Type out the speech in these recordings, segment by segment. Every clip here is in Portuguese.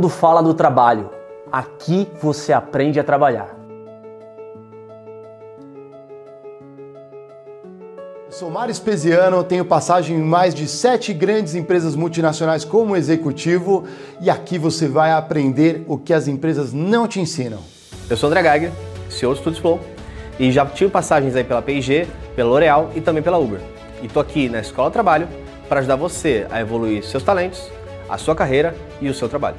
Mundo fala do trabalho. Aqui você aprende a trabalhar. Eu sou Mário Espesiano, tenho passagem em mais de sete grandes empresas multinacionais como executivo e aqui você vai aprender o que as empresas não te ensinam. Eu sou André Geiger, CEO do Studios Flow e já tive passagens aí pela P&G, pela L'Oréal e também pela Uber. E tô aqui na Escola do Trabalho para ajudar você a evoluir seus talentos, a sua carreira e o seu trabalho.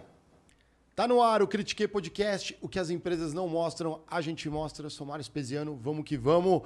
Tá no ar o Critiquei Podcast, o que as empresas não mostram, a gente mostra. Eu sou Mário Espesiano, vamos que vamos.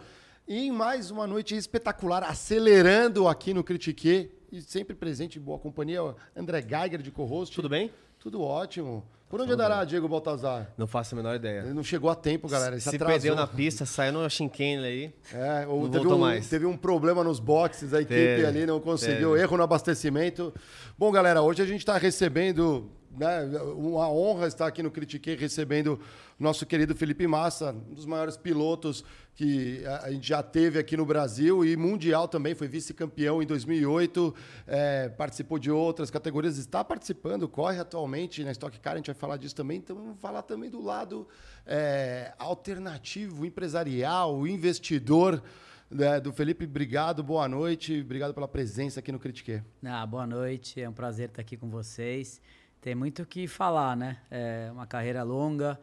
E em mais uma noite espetacular, acelerando aqui no Critique e sempre presente em boa companhia, André Geiger de co-host. Tudo bem? Tudo ótimo. Por onde andará Diego Baltazar? Não faço a menor ideia. Ele não chegou a tempo, galera. Ele se, Se perdeu na pista, saiu no Shinken aí. É, ou teve um, mais. teve um problema nos boxes, a equipe Teve, ali não conseguiu, teve. erro no abastecimento. Bom, galera, hoje a gente está recebendo, né, uma honra estar aqui no Critiquei, recebendo nosso querido Felipe Massa, um dos maiores pilotos que a gente já teve aqui no Brasil e mundial também, foi vice-campeão em 2008, é, participou de outras categorias, está participando, corre atualmente na Stock Car, a gente vai falar disso também, então vamos falar também do lado é, alternativo, empresarial, investidor, né, do Felipe, obrigado, boa noite, obrigado pela presença aqui no Critique. Ah, boa noite, é um prazer estar aqui com vocês. Tem muito o que falar, né? É uma carreira longa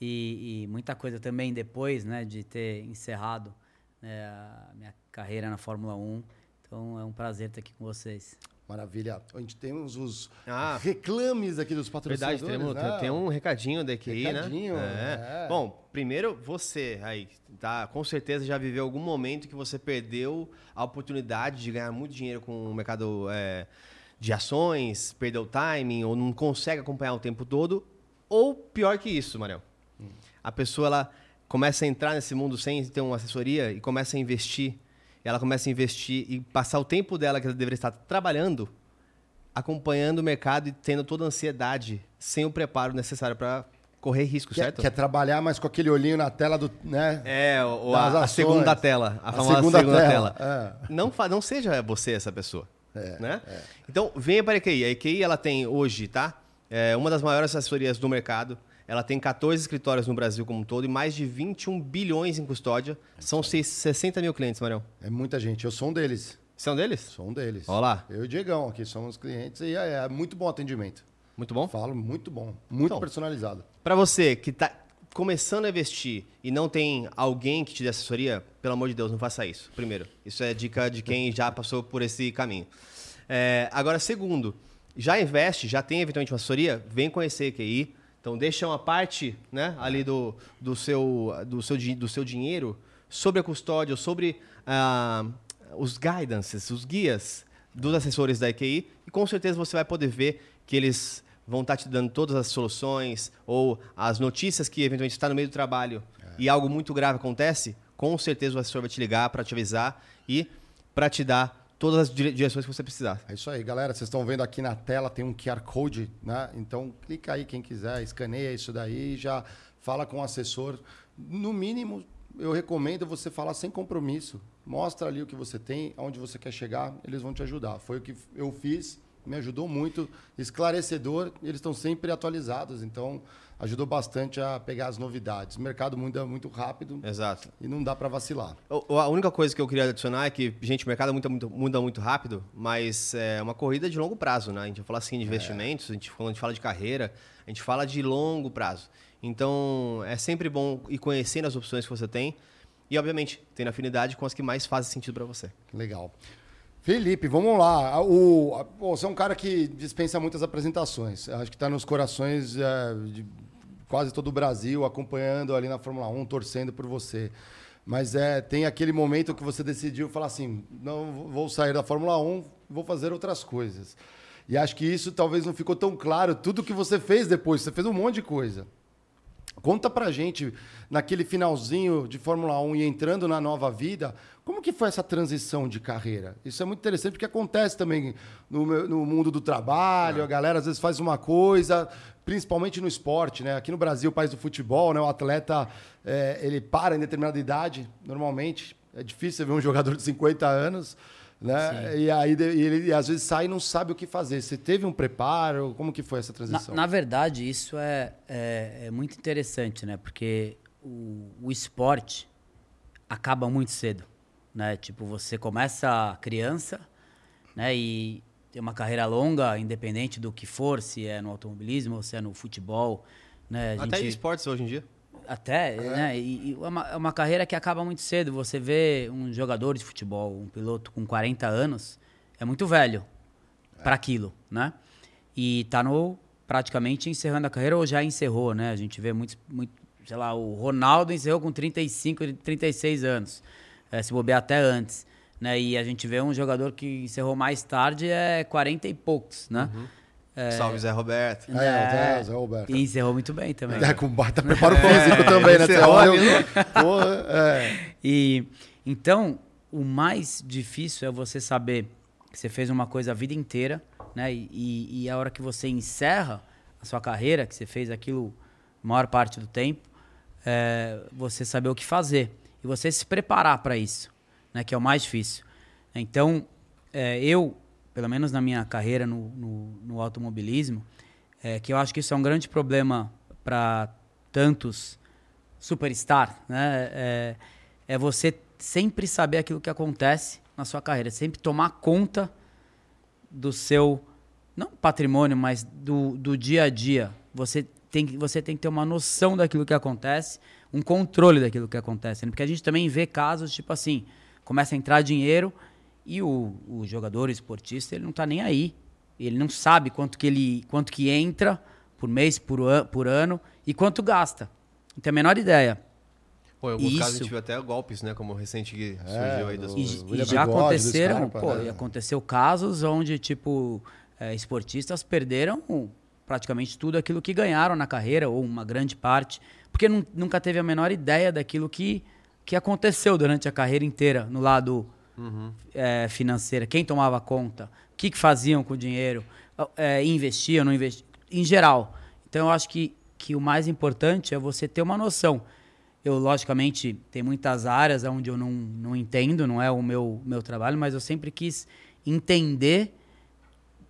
e, e muita coisa também depois, né, de ter encerrado né, a minha carreira na Fórmula 1. Então é um prazer estar aqui com vocês. Maravilha. A gente temos os Ah. reclames aqui dos patrocinadores. Verdade, temos, né? tem, tem um recadinho da EQI, Recadinho, né? é. Bom, primeiro você aí, tá? Com certeza já viveu algum momento que você perdeu a oportunidade de ganhar muito dinheiro com o mercado é, de ações, perdeu o timing, ou não consegue acompanhar o tempo todo. Ou pior que isso, Mariel. A pessoa ela começa a entrar nesse mundo sem ter uma assessoria e começa a investir. Ela começa a investir e passar o tempo dela que ela deveria estar trabalhando acompanhando o mercado e tendo toda a ansiedade, sem o preparo necessário para correr risco, Quer, certo? quer trabalhar, mas com aquele olhinho na tela do. Né? É, ou a, a segunda tela, a, A famosa segunda segunda, tela, tela. é. Não, não seja você essa pessoa. É, né? Então, venha para a EQI. A EQI ela tem hoje, tá? É uma das maiores assessorias do mercado. Ela tem 14 escritórios no Brasil como um todo e mais de 21 bilhões em custódia. São seis- 60 mil clientes, Marião. É muita gente. Eu sou um deles. São deles? Sou um deles. Olha lá. Eu e o Diegão aqui somos clientes e é, é muito bom atendimento. Muito bom? Falo muito bom. Muito Então. personalizado. Para você que está começando a investir e não tem alguém que te dê assessoria, pelo amor de Deus, não faça isso. Primeiro, isso é dica de quem já passou por esse caminho. É, agora, segundo, já investe, já tem eventualmente uma assessoria, vem conhecer a QI. Então, deixa uma parte né, ali do, do, seu, do, seu, do seu dinheiro sobre a custódia, sobre ah, os guidances, os guias dos assessores da EQI e com certeza você vai poder ver que eles vão estar te dando todas as soluções ou as notícias que eventualmente está no meio do trabalho e algo muito grave acontece, com certeza o assessor vai te ligar para te avisar e para te dar todas as dire- direções que você precisar. É isso aí, galera. Vocês estão vendo aqui na tela, tem um QR Code, né? Então, clica aí quem quiser, escaneia isso daí, já fala com o assessor. No mínimo, eu recomendo você falar sem compromisso. Mostra ali o que você tem, aonde você quer chegar, eles vão te ajudar. Foi o que eu fiz, me ajudou muito, esclarecedor, eles estão sempre atualizados, então ajudou bastante a pegar as novidades. O mercado muda muito rápido. Exato. E não dá para vacilar. A única coisa que eu queria adicionar é que, gente, o mercado muda muito, muda muito rápido, mas é uma corrida de longo prazo, né? A gente vai falar assim de investimentos, é. a gente, quando a gente fala de carreira, a gente fala de longo prazo. Então, é sempre bom ir conhecendo as opções que você tem e, obviamente, tendo afinidade com as que mais fazem sentido para você. Legal. Felipe, vamos lá. O, você é um cara que dispensa muitas apresentações. Acho que está nos corações é, de quase todo o Brasil, acompanhando ali na Fórmula 1, torcendo por você. Mas é, tem aquele momento que você decidiu falar assim: não vou sair da Fórmula 1, vou fazer outras coisas. E acho que isso talvez não ficou tão claro, tudo que você fez depois. Você fez um monte de coisa. Conta pra gente, naquele finalzinho de Fórmula 1 e entrando na nova vida, como que foi essa transição de carreira? Isso é muito interessante porque acontece também no, no mundo do trabalho, é. a galera às vezes faz uma coisa, principalmente no esporte, né? Aqui no Brasil, país do futebol, né? O atleta, é, ele para em determinada idade, normalmente. É difícil ver um jogador de 50 anos né? E aí ele e às vezes sai e não sabe o que fazer. Você teve um preparo? Como que foi essa transição? Na, na verdade, isso é, é, é, muito interessante, né? Porque o, o, esporte acaba muito cedo, né? Tipo, você começa criança, né? E tem uma carreira longa, independente do que for, se é no automobilismo ou se é no futebol, né? A Até gente... esportes hoje em dia. Até, é. né? E, e é, uma, é uma carreira que acaba muito cedo. Você vê um jogador de futebol, um piloto com 40 anos, é muito velho é. para aquilo, né? E tá no praticamente encerrando a carreira ou já encerrou, né? A gente vê muito, muito sei lá, o Ronaldo encerrou com 35, 36 anos. É, se bobear até antes. Né? E a gente vê um jogador que encerrou mais tarde é 40 e poucos, né? Uhum. É... Salve Zé Roberto. É, é, Zé Roberto. E encerrou muito bem também. É, com baita preparo físico também, né? Encerrou, Porra, é. E, então, o mais difícil é você saber que você fez uma coisa a vida inteira, né? E, e a hora que você encerra a sua carreira, que você fez aquilo a maior parte do tempo, é, você saber o que fazer. E você se preparar para isso, né? Que é o mais difícil. Então, é, eu pelo menos na minha carreira no, no, no automobilismo, é que eu acho que isso é um grande problema para tantos superstar, né? É, é, você sempre saber aquilo que acontece na sua carreira, sempre tomar conta do seu não patrimônio, mas do, do dia a dia. Você tem, você tem que ter uma noção daquilo que acontece, um controle daquilo que acontece. Né? Porque a gente também vê casos tipo assim, começa a entrar dinheiro e o, o jogador o esportista, ele não está nem aí. Ele não sabe quanto que ele quanto que entra por mês, por, an, por ano e quanto gasta. Não tem a menor ideia. Pô, em alguns Isso. casos a gente viu até golpes, né? Como recente que é, surgiu aí das... E, e já aconteceram, pô, e aconteceu casos onde, tipo, é, esportistas perderam praticamente tudo aquilo que ganharam na carreira, ou uma grande parte, porque nunca teve a menor ideia daquilo que, que aconteceu durante a carreira inteira, no lado uhum. é, financeira, quem tomava conta, o que, que faziam com o dinheiro, é, investiam, não investiam, em geral. Então eu acho que, que o mais importante é você ter uma noção. Eu, logicamente, tem muitas áreas onde eu não, não entendo, não é o meu, meu trabalho, mas eu sempre quis entender,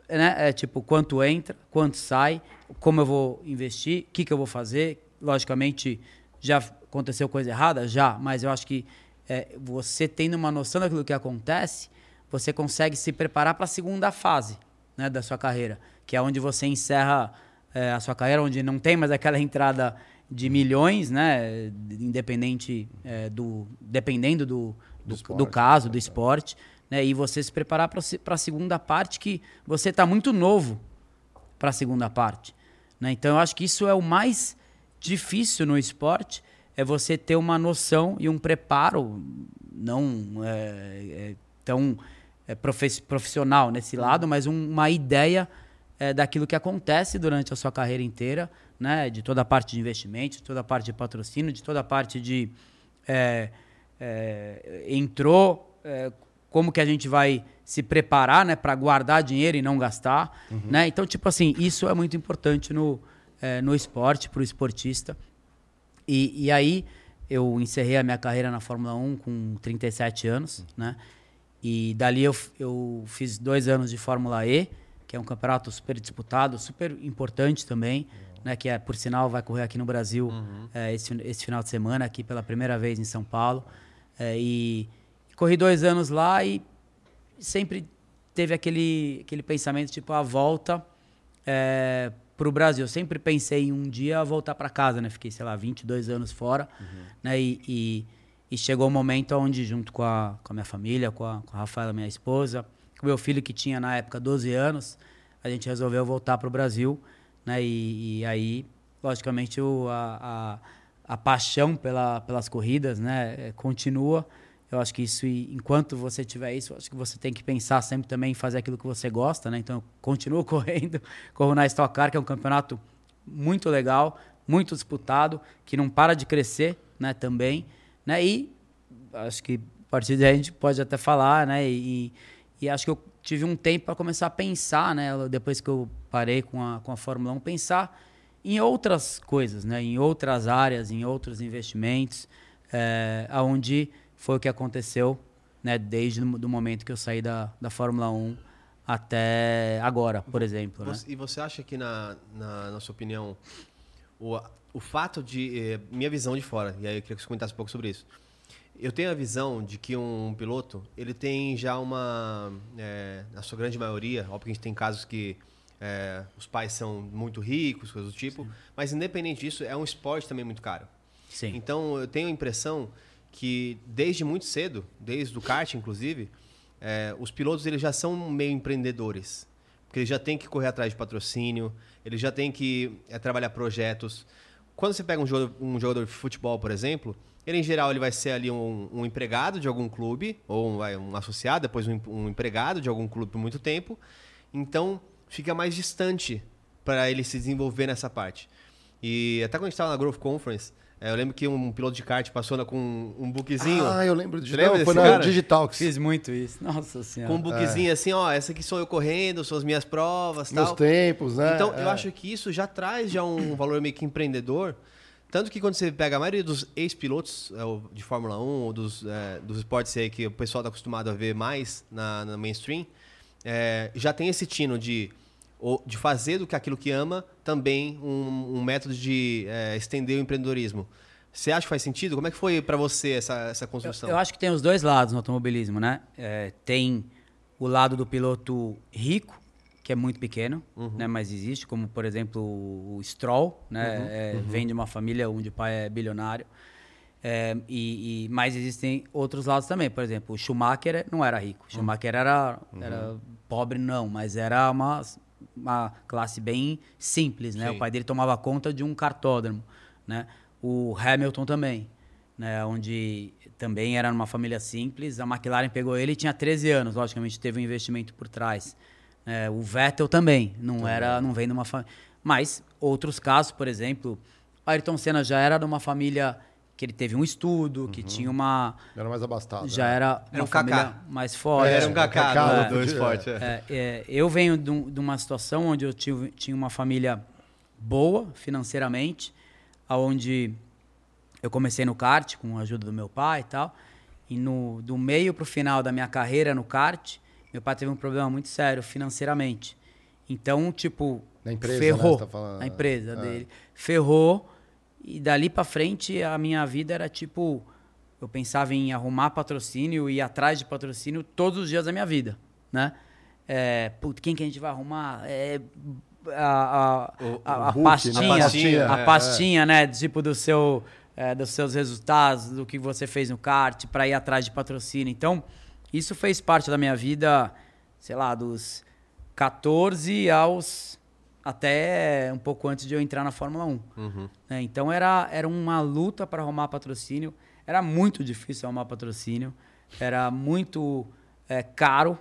né? É, tipo, quanto entra, quanto sai, como eu vou investir, o que, que eu vou fazer. Logicamente, já aconteceu coisa errada? Já, mas eu acho que é, você tendo uma noção daquilo que acontece, você consegue se preparar para a segunda fase né, da sua carreira, que é onde você encerra é, a sua carreira, onde não tem mais aquela entrada de milhões, né, independente é, do, dependendo do, do, do, do caso, do esporte, né, e você se preparar para a segunda parte, que você está muito novo para a segunda parte. Né? Então, eu acho que isso é o mais difícil no esporte, é você ter uma noção e um preparo não é, é tão é, profissional nesse lado, mas um, uma ideia é, daquilo que acontece durante a sua carreira inteira, né? De toda a parte de investimento, de toda a parte de patrocínio, de toda a parte de é, é, entrou, como que a gente vai se preparar, né, para guardar dinheiro e não gastar, uhum. né? Então, tipo assim, isso é muito importante no no esporte para o esportista. E, e aí eu encerrei a minha carreira na Fórmula 1 com 37 anos, né? E dali eu, eu fiz dois anos de Fórmula E, que é um campeonato super disputado, super importante também, né? Que é, por sinal vai correr aqui no Brasil é, esse, esse final de semana aqui pela primeira vez em São Paulo. É, e corri dois anos lá e sempre teve aquele, aquele pensamento tipo a volta é, para o Brasil. Eu sempre pensei em um dia voltar para casa, né? Fiquei, sei lá, 22 anos fora, né? E, e, e chegou o momento onde, junto com a, com a minha família, com a, com a Rafaela, minha esposa, com o meu filho que tinha na época 12 anos, a gente resolveu voltar para o Brasil, né? E, e aí, logicamente, o, a, a, a paixão pela, pelas corridas, né? eh, Continua. Eu acho que isso, enquanto você tiver isso, acho que você tem que pensar sempre também em fazer aquilo que você gosta, né? Então, eu continuo correndo, corro na Stock Car, que é um campeonato muito legal, muito disputado, que não para de crescer, né? Também, né? E acho que a partir daí a gente pode até falar, né? E, e acho que eu tive um tempo para começar a pensar, né? Depois que eu parei com a, com a Fórmula 1, pensar em outras coisas, né? Em outras áreas, em outros investimentos, é, aonde foi o que aconteceu, né? Desde o momento que eu saí da, da Fórmula 1 até agora, por exemplo, né? Você- E você acha que, na, na, na sua opinião, o, o fato de. eh, minha visão de fora, e aí eu queria que você comentasse um pouco sobre isso. Eu tenho a visão de que um piloto, ele tem já uma. eh, na sua grande maioria, óbvio que a gente tem casos que eh, os pais são muito ricos, coisas do tipo, mas independente disso, é um esporte também muito caro. Sim. Então eu tenho a impressão que desde muito cedo, desde o kart inclusive, eh, os pilotos eles já são meio empreendedores. Porque eles já têm que correr atrás de patrocínio, eles já têm que eh, trabalhar projetos. Quando você pega um jogador, um jogador de futebol, por exemplo, ele em geral ele vai ser ali um, um empregado de algum clube, ou um, um associado, depois um empregado de algum clube por muito tempo. Então fica mais distante para ele se desenvolver nessa parte. E até quando a gente estava na Growth Conference, eh, eu lembro que um piloto de kart passou na- com um bookzinho. Ah, eu lembro de Você lembra Foi na cara? Digitalx. Fiz muito isso. Nossa senhora. com um bookzinho assim, ó, essa aqui sou eu correndo, são as minhas provas, Meus tal. tempos, né? Então, eu É. acho que isso já traz já um valor meio que empreendedor. Tanto que quando você pega a maioria dos ex-pilotos é, de Fórmula 1, ou dos, é, dos esportes aí que o pessoal está acostumado a ver mais na, na mainstream, é, já tem esse tino de, ou- de fazer do que aquilo que ama também um, um método de é, estender o empreendedorismo. Você acha que faz sentido? Como é que foi para você essa, essa construção? Eu acho que tem os dois lados no automobilismo, né? É, tem o lado do piloto rico, que é muito pequeno, né? Mas existe, como por exemplo o Stroll, né? É, Vem de uma família onde o pai é bilionário. É, e, e- mas existem outros lados também. Por exemplo, o Schumacher não era rico. O Schumacher era, era pobre, não, mas era uma, uma classe bem simples, né? Sim. O pai dele tomava conta de um cartódromo, né? O Hamilton também, né? Onde também era numa família simples. A McLaren pegou ele e tinha 13 anos. Logicamente teve um investimento por trás. É, o Vettel também não era, não vem de uma família. Mas outros casos, por exemplo, Ayrton Senna já era de uma família que ele teve um estudo, que tinha uma Era mais abastado. já né? era Era uma um Kaká. família mais forte. Era um Kaká Kaká, do, do é. esporte. é. É, é, eu venho de, um- de uma situação onde eu tive, tinha uma família boa financeiramente, onde eu comecei no kart com a ajuda do meu pai e tal. E no, do meio para o final da minha carreira no kart, meu pai teve um problema muito sério financeiramente. Então, tipo, Na empresa, né, ferrou. você tá falando. Na empresa É. dele. Ferrou. E dali para frente, a minha vida era tipo. Eu pensava em arrumar patrocínio e ir atrás de patrocínio todos os dias da minha vida, né? É, putz, quem que a gente vai arrumar? É, a, a, O- a, a book, né? pastinha, A pastinha, a é, pastinha, né? Tipo do seu, é, dos seus resultados, do que você fez no kart, para ir atrás de patrocínio. Então, isso fez parte da minha vida, sei lá, dos 14 aos até um pouco antes de eu entrar na Fórmula 1. né? Então era, era uma luta para arrumar patrocínio. Era muito difícil arrumar patrocínio. Era muito é, caro.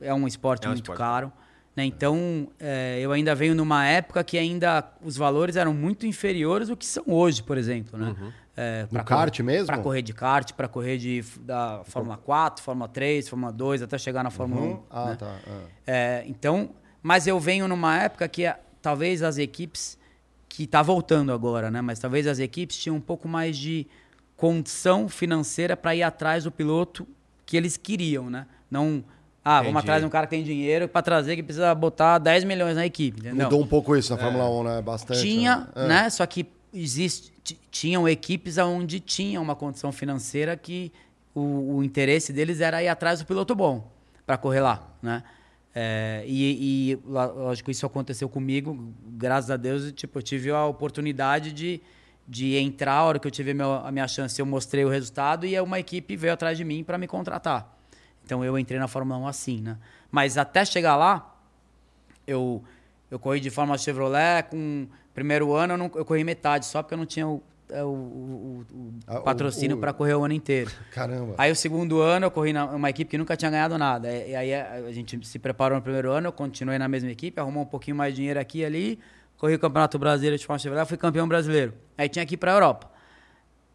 É um esporte É um muito esporte. caro. né? Então é, eu ainda venho numa época que ainda os valores eram muito inferiores do que são hoje, por exemplo. Né? É, No kart mesmo? Para correr de kart, para correr de, da Fórmula 4, Fórmula 3, Fórmula 2, até chegar na Fórmula 1. Uhum. Ah, né? tá. ah. É, então, mas eu venho numa época que talvez as equipes que tá voltando agora, né? Mas talvez as equipes tinham um pouco mais de condição financeira para ir atrás do piloto que eles queriam, né? Não, ah, Entendi. vamos atrás de um cara que tem dinheiro para trazer que precisa botar 10 milhões na equipe, entendeu? Mudou um pouco isso na Fórmula 1, né? Bastante. Tinha, É. né? Só que existe, ti- tinham equipes onde tinha uma condição financeira que o, o interesse deles era ir atrás do piloto bom para correr lá, né? É, e, e, lógico, isso aconteceu comigo, graças a Deus, tipo, eu tive a oportunidade de, de entrar, a hora que eu tive a minha, a minha chance, eu mostrei o resultado e uma equipe veio atrás de mim para me contratar. Então eu entrei na Fórmula 1 assim, né? Mas até chegar lá, eu, eu corri de Fórmula Chevrolet com primeiro ano eu, não, eu corri metade só porque eu não tinha o, é, o- o- o- o Ah, patrocínio para correr o ano inteiro. Caramba. Aí o segundo ano eu corri numa equipe que nunca tinha ganhado nada. E aí a a gente se preparou no primeiro ano, eu continuei na mesma equipe, arrumou um pouquinho mais de dinheiro aqui e ali, corri o Campeonato Brasileiro de Fórmula Chevrolet, fui campeão brasileiro. Aí tinha que ir para a Europa.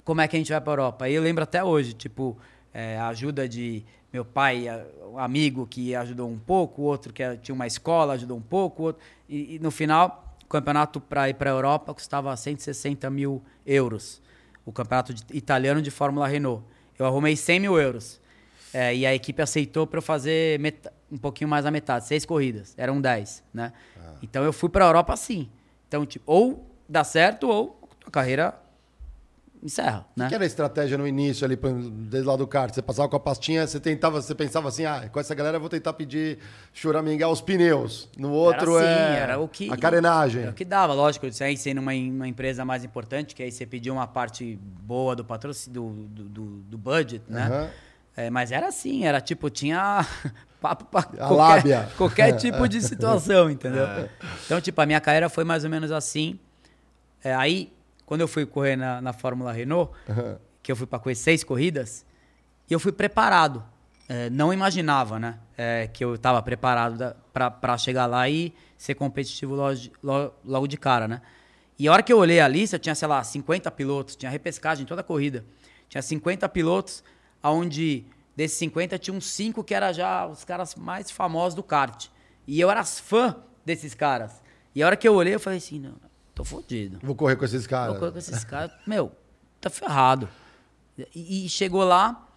Como é que a gente vai para a Europa? Aí eu lembro até hoje, tipo, é, a ajuda de meu pai, um amigo que ajudou um pouco, o outro que tinha uma escola ajudou um pouco, outro, e, e no final, campeonato para ir para a Europa custava 160 mil euros. O campeonato de- italiano de Fórmula Renault. Eu arrumei 100 mil euros. É, e a equipe aceitou para eu fazer meta- um pouquinho mais da metade, seis corridas. Eram 10, né? Então eu fui para a Europa assim. Então, tipo, ou dá certo ou a carreira encerra, né? O que era a estratégia no início ali, desde lá do kart? Você passava com a pastinha, você tentava, você pensava assim, ah, com essa galera eu vou tentar pedir choramingar os pneus. No outro era assim, é era o que, a carenagem. Era o que dava, lógico. Você aí sendo uma, uma empresa mais importante, que aí você pediu uma parte boa do patrocínio, do, do, do, budget, né? Aham. É, mas era assim, era tipo, tinha papo pra A lábia. qualquer tipo de situação, entendeu? Então, tipo, a minha carreira foi mais ou menos assim. É, aí, quando eu fui correr na, na Fórmula Renault, que eu fui para correr seis corridas, e eu fui preparado. É, não imaginava, né? é, que eu estava preparado para chegar lá e ser competitivo logo de, lo- logo de cara, né? E a hora que eu olhei a lista, tinha, sei lá, 50 pilotos, tinha repescagem toda a corrida. Tinha 50 pilotos, onde desses 50 tinha uns 5 que eram já os caras mais famosos do kart. E eu era fã desses caras. E a hora que eu olhei, eu falei assim, não, tô fodido. Vou correr com esses caras. Vou correr com esses caras, meu, tá ferrado. E, e chegou lá,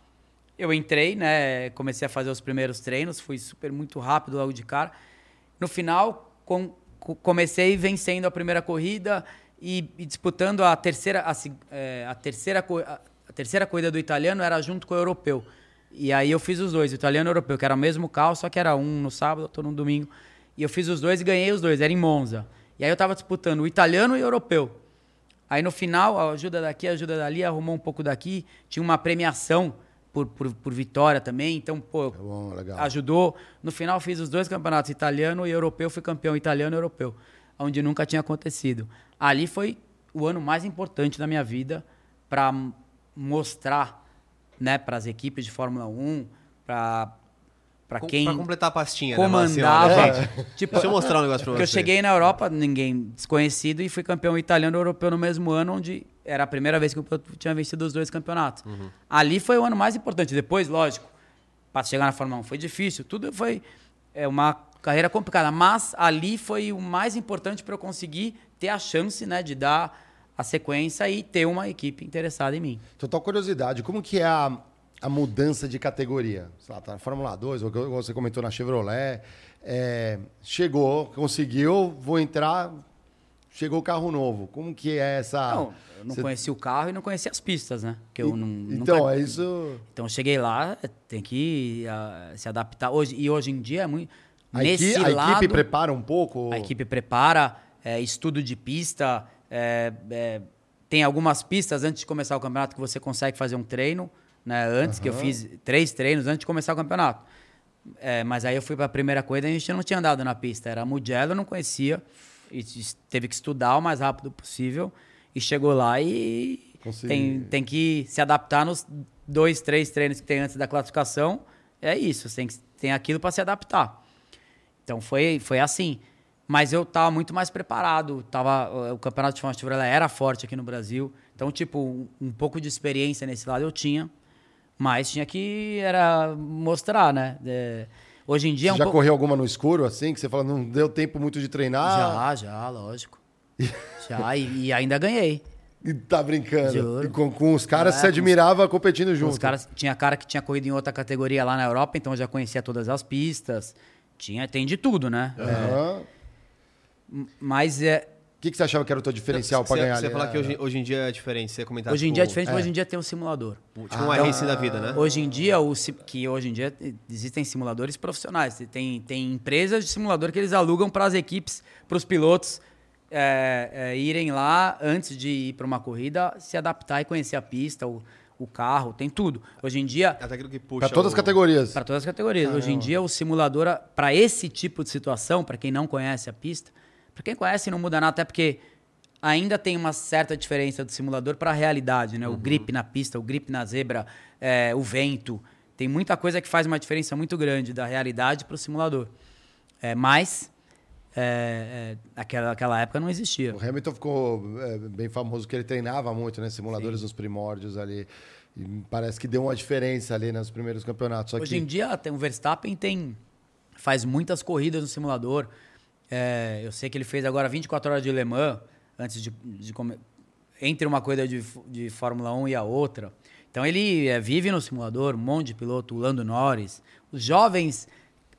eu entrei, né? Comecei a fazer os primeiros treinos, fui super muito rápido logo de cara. No final, com- co- comecei vencendo a primeira corrida e, e disputando a terceira, a, é, a terceira, a, a terceira corrida do italiano era junto com o europeu. E aí eu fiz os dois, italiano e o europeu, que era o mesmo carro, só que era um no sábado, outro no domingo. E eu fiz os dois e ganhei os dois, era em Monza. E aí eu tava disputando o italiano e o europeu. Aí no final, a ajuda daqui, a ajuda dali, arrumou um pouco daqui. Tinha uma premiação por, por, por vitória também. Então, pô, bom, legal. ajudou. No final, fiz os dois campeonatos, italiano e europeu. Fui campeão italiano e europeu, onde nunca tinha acontecido. Ali foi o ano mais importante da minha vida para mostrar né, para as equipes de Fórmula 1, para para quem pra completar a pastinha, né? Assim, comandava. olha, gente, tipo, deixa eu mostrar um negócio pra porque eu vocês. cheguei na Europa, ninguém desconhecido, e fui campeão italiano e europeu no mesmo ano, onde era a primeira vez que eu tinha vencido os dois campeonatos. Uhum. Ali foi o ano mais importante. Depois, lógico, para chegar na Fórmula 1 foi difícil, tudo foi é, uma carreira complicada, mas ali foi o mais importante para eu conseguir ter a chance né, de dar a sequência e ter uma equipe interessada em mim. Total curiosidade, como que é a, a mudança de categoria? Sei lá, tá na Fórmula 2, ou você comentou na Chevrolet. é, chegou, conseguiu, vou entrar, chegou o carro novo. Como que é essa... Não, eu não conhecia o carro e não conhecia as pistas, né? Que eu E- não, então, nunca- é isso... Então eu cheguei lá, tem que ah, se adaptar. Hoje, e hoje em dia é muito. A, nesse equi- a lado, equipe prepara um pouco? a equipe prepara, é, estudo de pista. é, é, tem algumas pistas antes de começar o campeonato que você consegue fazer um treino, né? Antes, que eu fiz três treinos antes de começar o campeonato. É, mas aí eu fui para a primeira corrida e a gente não tinha andado na pista. Era Mugello, eu não conhecia. E teve que estudar o mais rápido possível. E chegou lá e Consegui. tem, tem que se adaptar nos dois, três treinos que tem antes da classificação. É isso, tem, que- tem aquilo para se adaptar. Então foi, foi assim. Mas eu tava muito mais preparado. Tava, o campeonato de Fórmula Chevrolet era forte aqui no Brasil. Então, tipo, um pouco de experiência nesse lado eu tinha. Mas tinha que era mostrar, né? É, hoje em dia é Você um já pouco... correu alguma no escuro, assim, que você fala, não deu tempo muito de treinar? Já, já, lógico. já, e, e ainda ganhei. E tá brincando. Juro. E com, com os caras É, com admirava competindo junto. Os caras, tinha cara que tinha corrido em outra categoria lá na Europa, então eu já conhecia todas as pistas. Tinha, tem de tudo, né? Aham. É, mas é, que, que você achava que era o teu diferencial Você- ganhar Você ali? falar que É. hoje, hoje em dia é diferente, você ia comentar. hoje em tipo, dia é diferente, é. mas hoje em dia tem um simulador. Tipo um racing da vida, né? Hoje em dia, o, que hoje em dia existem simuladores profissionais. Tem, tem empresas de simulador que eles alugam para as equipes, para os pilotos é, é, irem lá antes de ir para uma corrida, se adaptar e conhecer a pista, o, o carro, tem tudo. Hoje em dia, Até aquilo que puxa. Pra todas as o- categorias. para todas as categorias. Hoje em dia, o simulador, para esse tipo de situação, para quem não conhece a pista, para quem conhece não muda nada, até porque ainda tem uma certa diferença do simulador para a realidade, né? O grip na pista, o grip na zebra, é, o vento. Tem muita coisa que faz uma diferença muito grande da realidade para o simulador. É, mas, é, é, naquela, naquela época não existia. O Hamilton ficou é, bem famoso que ele treinava muito, né? Simuladores nos primórdios ali. E parece que deu uma diferença ali nos primeiros campeonatos. Hoje que em dia, tem, o Verstappen tem, faz muitas corridas no simulador. É, eu sei que ele fez agora 24 horas de Le Mans, antes de, de entre uma corrida de, de Fórmula 1 e a outra. Então ele é, vive no simulador, um monte de piloto, o Lando Norris. Os jovens,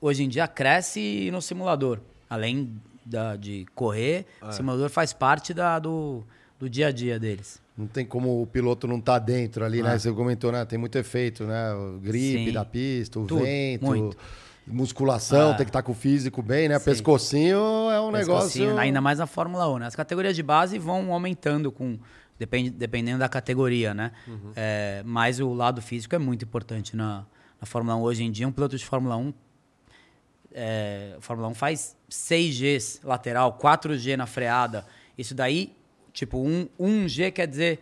hoje em dia, crescem no simulador. Além da- de correr, o simulador faz parte da- do, do dia a dia deles. não tem como o piloto não estar dentro ali, né? Ah. Você comentou, né? Tem muito efeito, né? O gripe Sim. da pista, o Tudo, vento, muito. Musculação, Ah. tem que estar com o físico bem, né? Sim. Pescocinho é um Pescocinho, negócio. Ainda mais na Fórmula 1, né? As categorias de base vão aumentando com. Depende, dependendo da categoria, né? É, mas o lado físico é muito importante na, na Fórmula 1. Hoje em dia, um piloto de Fórmula 1. É, Fórmula 1 faz 6Gs lateral, 4G na freada. Isso daí, tipo, um, 1G quer dizer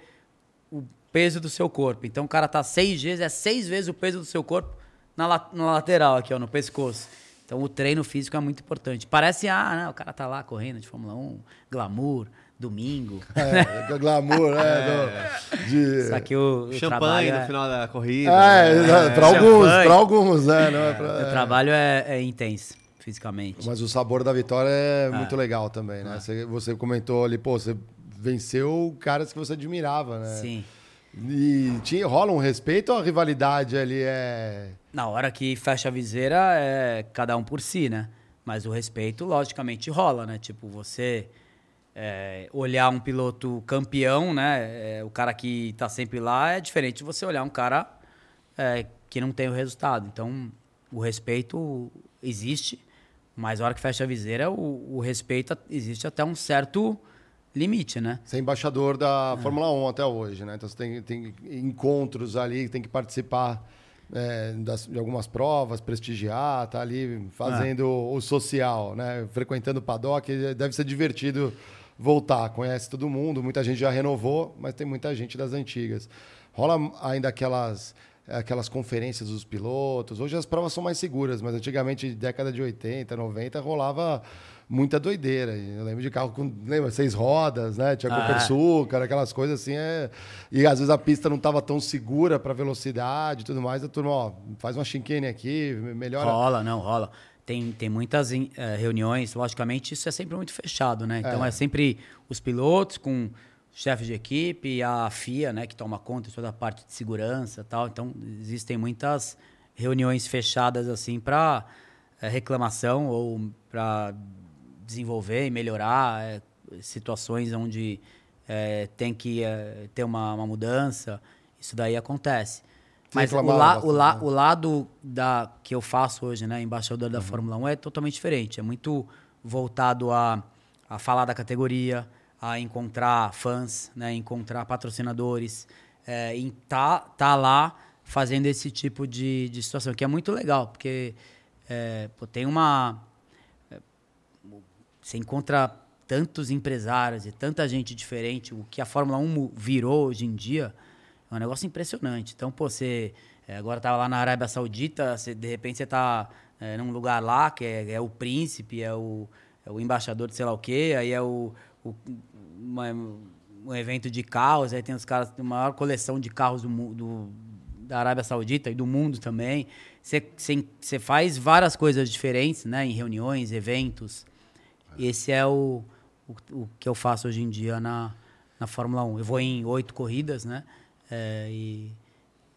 o peso do seu corpo. Então o cara tá 6Gs, é seis vezes o peso do seu corpo na, la- na lateral aqui, ó, no pescoço. Então o treino físico é muito importante. Parece, ah, né, o cara tá lá correndo de Fórmula 1, glamour, domingo. É, glamour, né? do- de... Só que o, o Champanhe no é, final da corrida. É, né? pra alguns, Champanhe. pra alguns, né? Não é pra- o trabalho é, é intenso fisicamente. Mas o sabor da vitória é muito legal também, né? Você, você comentou ali, pô, você venceu caras que você admirava, né? Sim. E tinha, rola um respeito ou a rivalidade ali é. Na hora que fecha a viseira, é cada um por si, né? Mas o respeito, logicamente, rola, né? Tipo, você é, olhar um piloto campeão, né? É, o cara que tá sempre lá é diferente de você olhar um cara é, que não tem o resultado. Então, o respeito existe, mas na hora que fecha a viseira, o, o respeito existe até um certo limite, né? Você é embaixador da Fórmula 1 até hoje, né? Então você tem, tem encontros ali, tem que participar é, das- de algumas provas, prestigiar, tá ali fazendo o social, né? Frequentando o paddock, deve ser divertido voltar. Conhece todo mundo, muita gente já renovou, mas tem muita gente das antigas. Rola ainda aquelas aquelas conferências dos pilotos. Hoje as provas são mais seguras, mas antigamente, década de 80, 90, rolava muita doideira. Eu lembro de carro com, lembra, seis rodas, né? Tinha Ah. açúcar, aquelas coisas assim. É... E às vezes a pista não estava tão segura para velocidade e tudo mais. A turma, ó, faz uma chicane aqui, melhora. Rola, não, rola. Tem, tem muitas eh, reuniões, logicamente, isso é sempre muito fechado, né? Então É. é, sempre os pilotos com chefe de equipe e a FIA, né, que toma conta de toda a parte de segurança e tal. Então existem muitas reuniões fechadas assim para reclamação ou para desenvolver e melhorar eh, situações onde eh, tem que eh, ter uma, uma mudança. Isso daí acontece. Mas o, la, o, la, né? o lado da, que eu faço hoje, né, embaixador Uhum. da Fórmula 1, é totalmente diferente. É muito voltado a, a falar da categoria, a encontrar fãs, né, encontrar patrocinadores, é, em tá, tá lá fazendo esse tipo de, de situação, que é muito legal, porque é, pô, tem uma... é, Você encontra tantos empresários e tanta gente diferente, o que a Fórmula 1 mu- virou hoje em dia é um negócio impressionante. Então, pô, você é, agora tava lá na Arábia Saudita, você, de repente você tá é, num lugar lá que é, é o príncipe, é o, é o embaixador de sei lá o quê, aí é o, o- uma- um evento de carros, aí tem os caras, a maior coleção de carros do, do- da Arábia Saudita e do mundo também. Você, faz várias coisas diferentes, né, em reuniões, eventos. Esse é o, o, o que eu faço hoje em dia na, na Fórmula 1. Eu vou em oito corridas, né? É, e,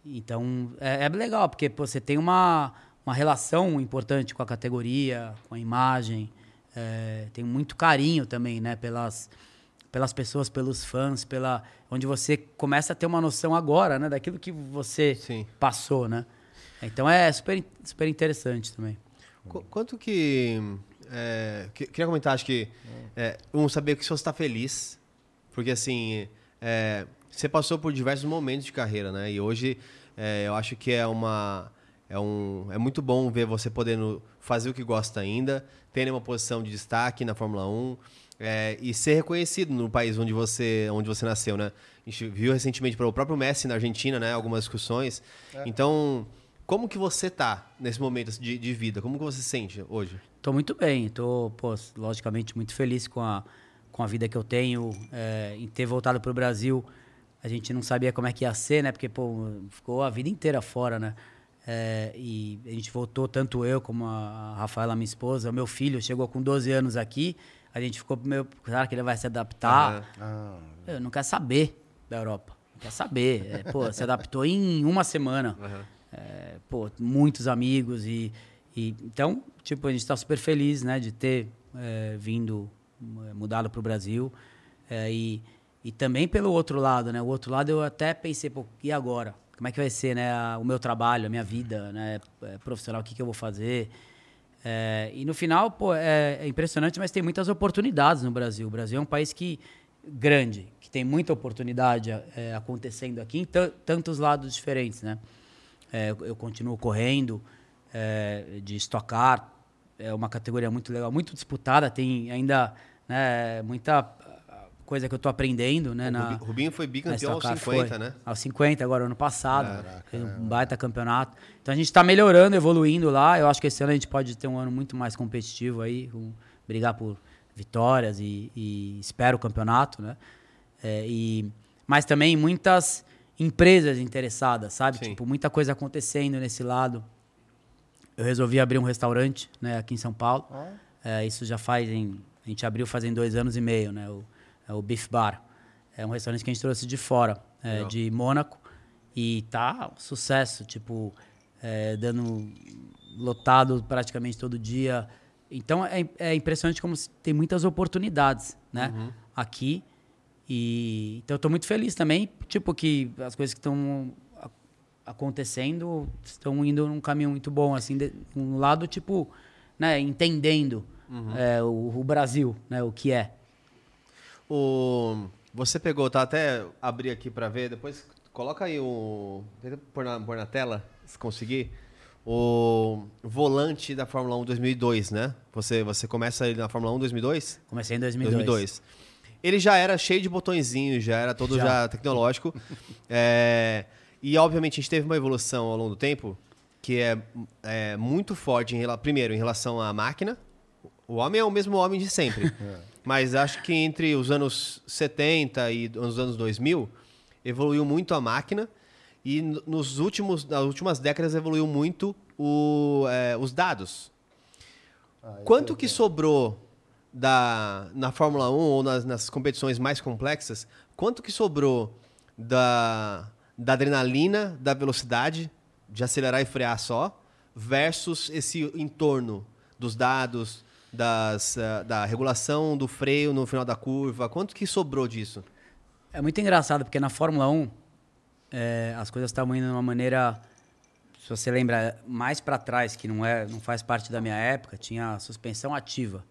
então é, é legal, porque pô, você tem uma, uma relação importante com a categoria, com a imagem. É, tem muito carinho também, né? Pelas, pelas pessoas, pelos fãs, pela onde você começa a ter uma noção agora, né? Daquilo que você Sim. passou, né? Então é super, super interessante também. Qu- Quanto que. é, que- queria comentar, acho que. É, um, saber que se você está feliz. Porque, assim. é, você passou por diversos momentos de carreira, né? E hoje é, eu acho que é uma. É, um, é muito bom ver você podendo fazer o que gosta ainda, ter uma posição de destaque na Fórmula 1 é, e ser reconhecido no país onde você, onde você nasceu, né? A gente viu recentemente pelo próprio Messi na Argentina, né? Algumas discussões. Então, como que você tá nesse momento de, de vida? Como que você se sente hoje? Tô muito bem, tô, pô, logicamente, muito feliz com a, com a vida que eu tenho, é, em ter voltado pro Brasil. A gente não sabia como é que ia ser, né? Porque, pô, ficou a vida inteira fora, né? É, e a gente voltou, tanto eu como a Rafaela, minha esposa, o meu filho chegou com 12 anos aqui, a gente ficou meio, será que ele vai se adaptar? Ah, Eu não quero saber da Europa. Não quer saber. É, pô, se adaptou em uma semana. É, pô, muitos amigos e, e- então, tipo, a gente está super feliz, né, de ter é, vindo, é, mudado para o Brasil É, e, e também pelo outro lado, né? O outro lado eu até pensei, pô, e agora? Como é que vai ser, né, a- o meu trabalho, a minha vida, né, é, profissional? O que, que eu vou fazer? É, e no final, pô, é, é impressionante, mas tem muitas oportunidades no Brasil. O Brasil é um país que grande, que tem muita oportunidade é, acontecendo aqui em tan- tantos lados diferentes, né? É, eu- continuo correndo é, de Stock Car, é uma categoria muito legal, muito disputada, tem ainda né, muita coisa que eu estou aprendendo, né? O na, Rubi- Rubinho foi bicampeão aos Stock Car, 50, foi. né? Aos 50, agora ano passado. fez um baita campeonato. Então a gente está melhorando, evoluindo lá. Eu acho que esse ano a gente pode ter um ano muito mais competitivo aí, com- brigar por vitórias e, e espero o campeonato, né? É, e, mas também muitas empresas interessadas, sabe? Sim. Tipo, muita coisa acontecendo nesse lado. Eu resolvi abrir um restaurante, né, aqui em São Paulo. É, isso já faz em, a gente abriu fazem dois anos e meio, né? O, é o Beef Bar. É um restaurante que a gente trouxe de fora, é, de Mônaco. E tá um sucesso, tipo, é, dando lotado praticamente todo dia. Então é, é impressionante como tem muitas oportunidades, né? Aqui. E então eu tô muito feliz também, tipo, que as coisas que estão acontecendo estão indo num caminho muito bom, assim, de, um lado, tipo, né, entendendo é, o, o Brasil, né, o que é. O, você pegou, tá até abrir aqui pra ver, depois coloca aí o. Tenta pôr na, pôr na tela, se conseguir. O volante da Fórmula 1 2002, né? Você, você começa ele na Fórmula 1 2002? Comecei em 2002. Ele já era cheio de botõezinhos, já era todo já, Já. tecnológico. É, e, obviamente, a gente teve uma evolução ao longo do tempo que é, é muito forte, em, primeiro, em relação à máquina. O homem é o mesmo homem de sempre. Mas acho que entre os anos 70 e os anos 2000, evoluiu muito a máquina. E nos últimos, nas últimas décadas evoluiu muito o, é, os dados. Quanto que sobrou da, na Fórmula 1 ou nas, nas competições mais complexas? Quanto que sobrou da, da adrenalina, da velocidade, de acelerar e frear só, versus esse entorno dos dados, das, eh, da regulação do freio no final da curva? Quanto que sobrou disso? É muito engraçado, porque na Fórmula 1 é, as coisas estavam indo de uma maneira. Se você lembra, mais para trás, que não, é, não faz parte da minha época, tinha a suspensão ativa.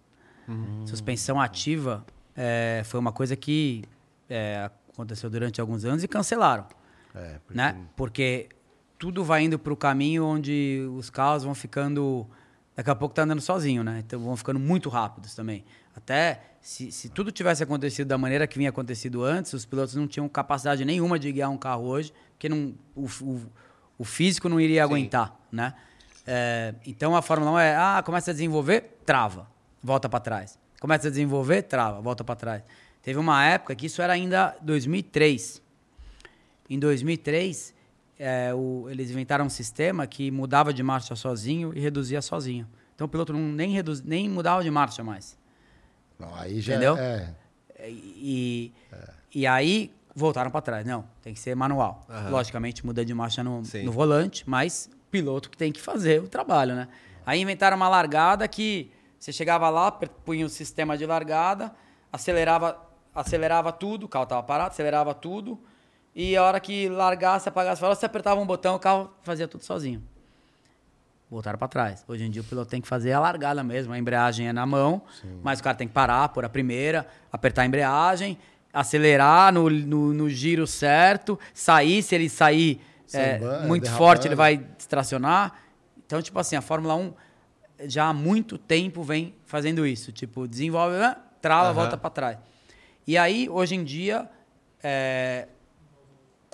Suspensão ativa é, foi uma coisa que é, aconteceu durante alguns anos e cancelaram. É, porque- né? Porque tudo vai indo para o caminho onde os carros vão ficando. Daqui a pouco tá andando sozinho, né? Então vão ficando muito rápidos também. Até se, se tudo tivesse acontecido da maneira que vinha acontecido antes, os pilotos não tinham capacidade nenhuma de guiar um carro hoje, porque não, o, o, o físico não iria aguentar, né? É, então a Fórmula 1 é, ah, começa a desenvolver, trava, volta para trás. Começa a desenvolver, trava, volta para trás. Teve uma época que isso era ainda 2003. Em 2003, é, o- eles inventaram um sistema que mudava de marcha sozinho e reduzia sozinho. Então o piloto não, nem, reduz, nem mudava de marcha mais. Não, aí já Entendeu? é. E, e aí voltaram para trás. Não, tem que ser manual. Aham. Logicamente muda de marcha no, Sim. no volante, mas piloto que tem que fazer o trabalho, né? Aí inventaram uma largada que você chegava lá, punha o sistema de largada, acelerava, acelerava tudo, o carro tava parado, acelerava tudo, e a hora que largasse, apagasse, a você apertava um botão, o carro fazia tudo sozinho. Voltaram para trás. Hoje em dia o piloto tem que fazer a largada mesmo, a embreagem é na mão, mas o cara tem que parar, pôr a primeira, apertar a embreagem, acelerar no, no, no giro certo, sair, se ele sair é, muito derrapando. forte, ele vai distracionar. Então, tipo assim, a Fórmula 1 já há muito tempo vem fazendo isso. Tipo, desenvolve, ah, trava, Aham. volta para trás. E aí, hoje em dia, é,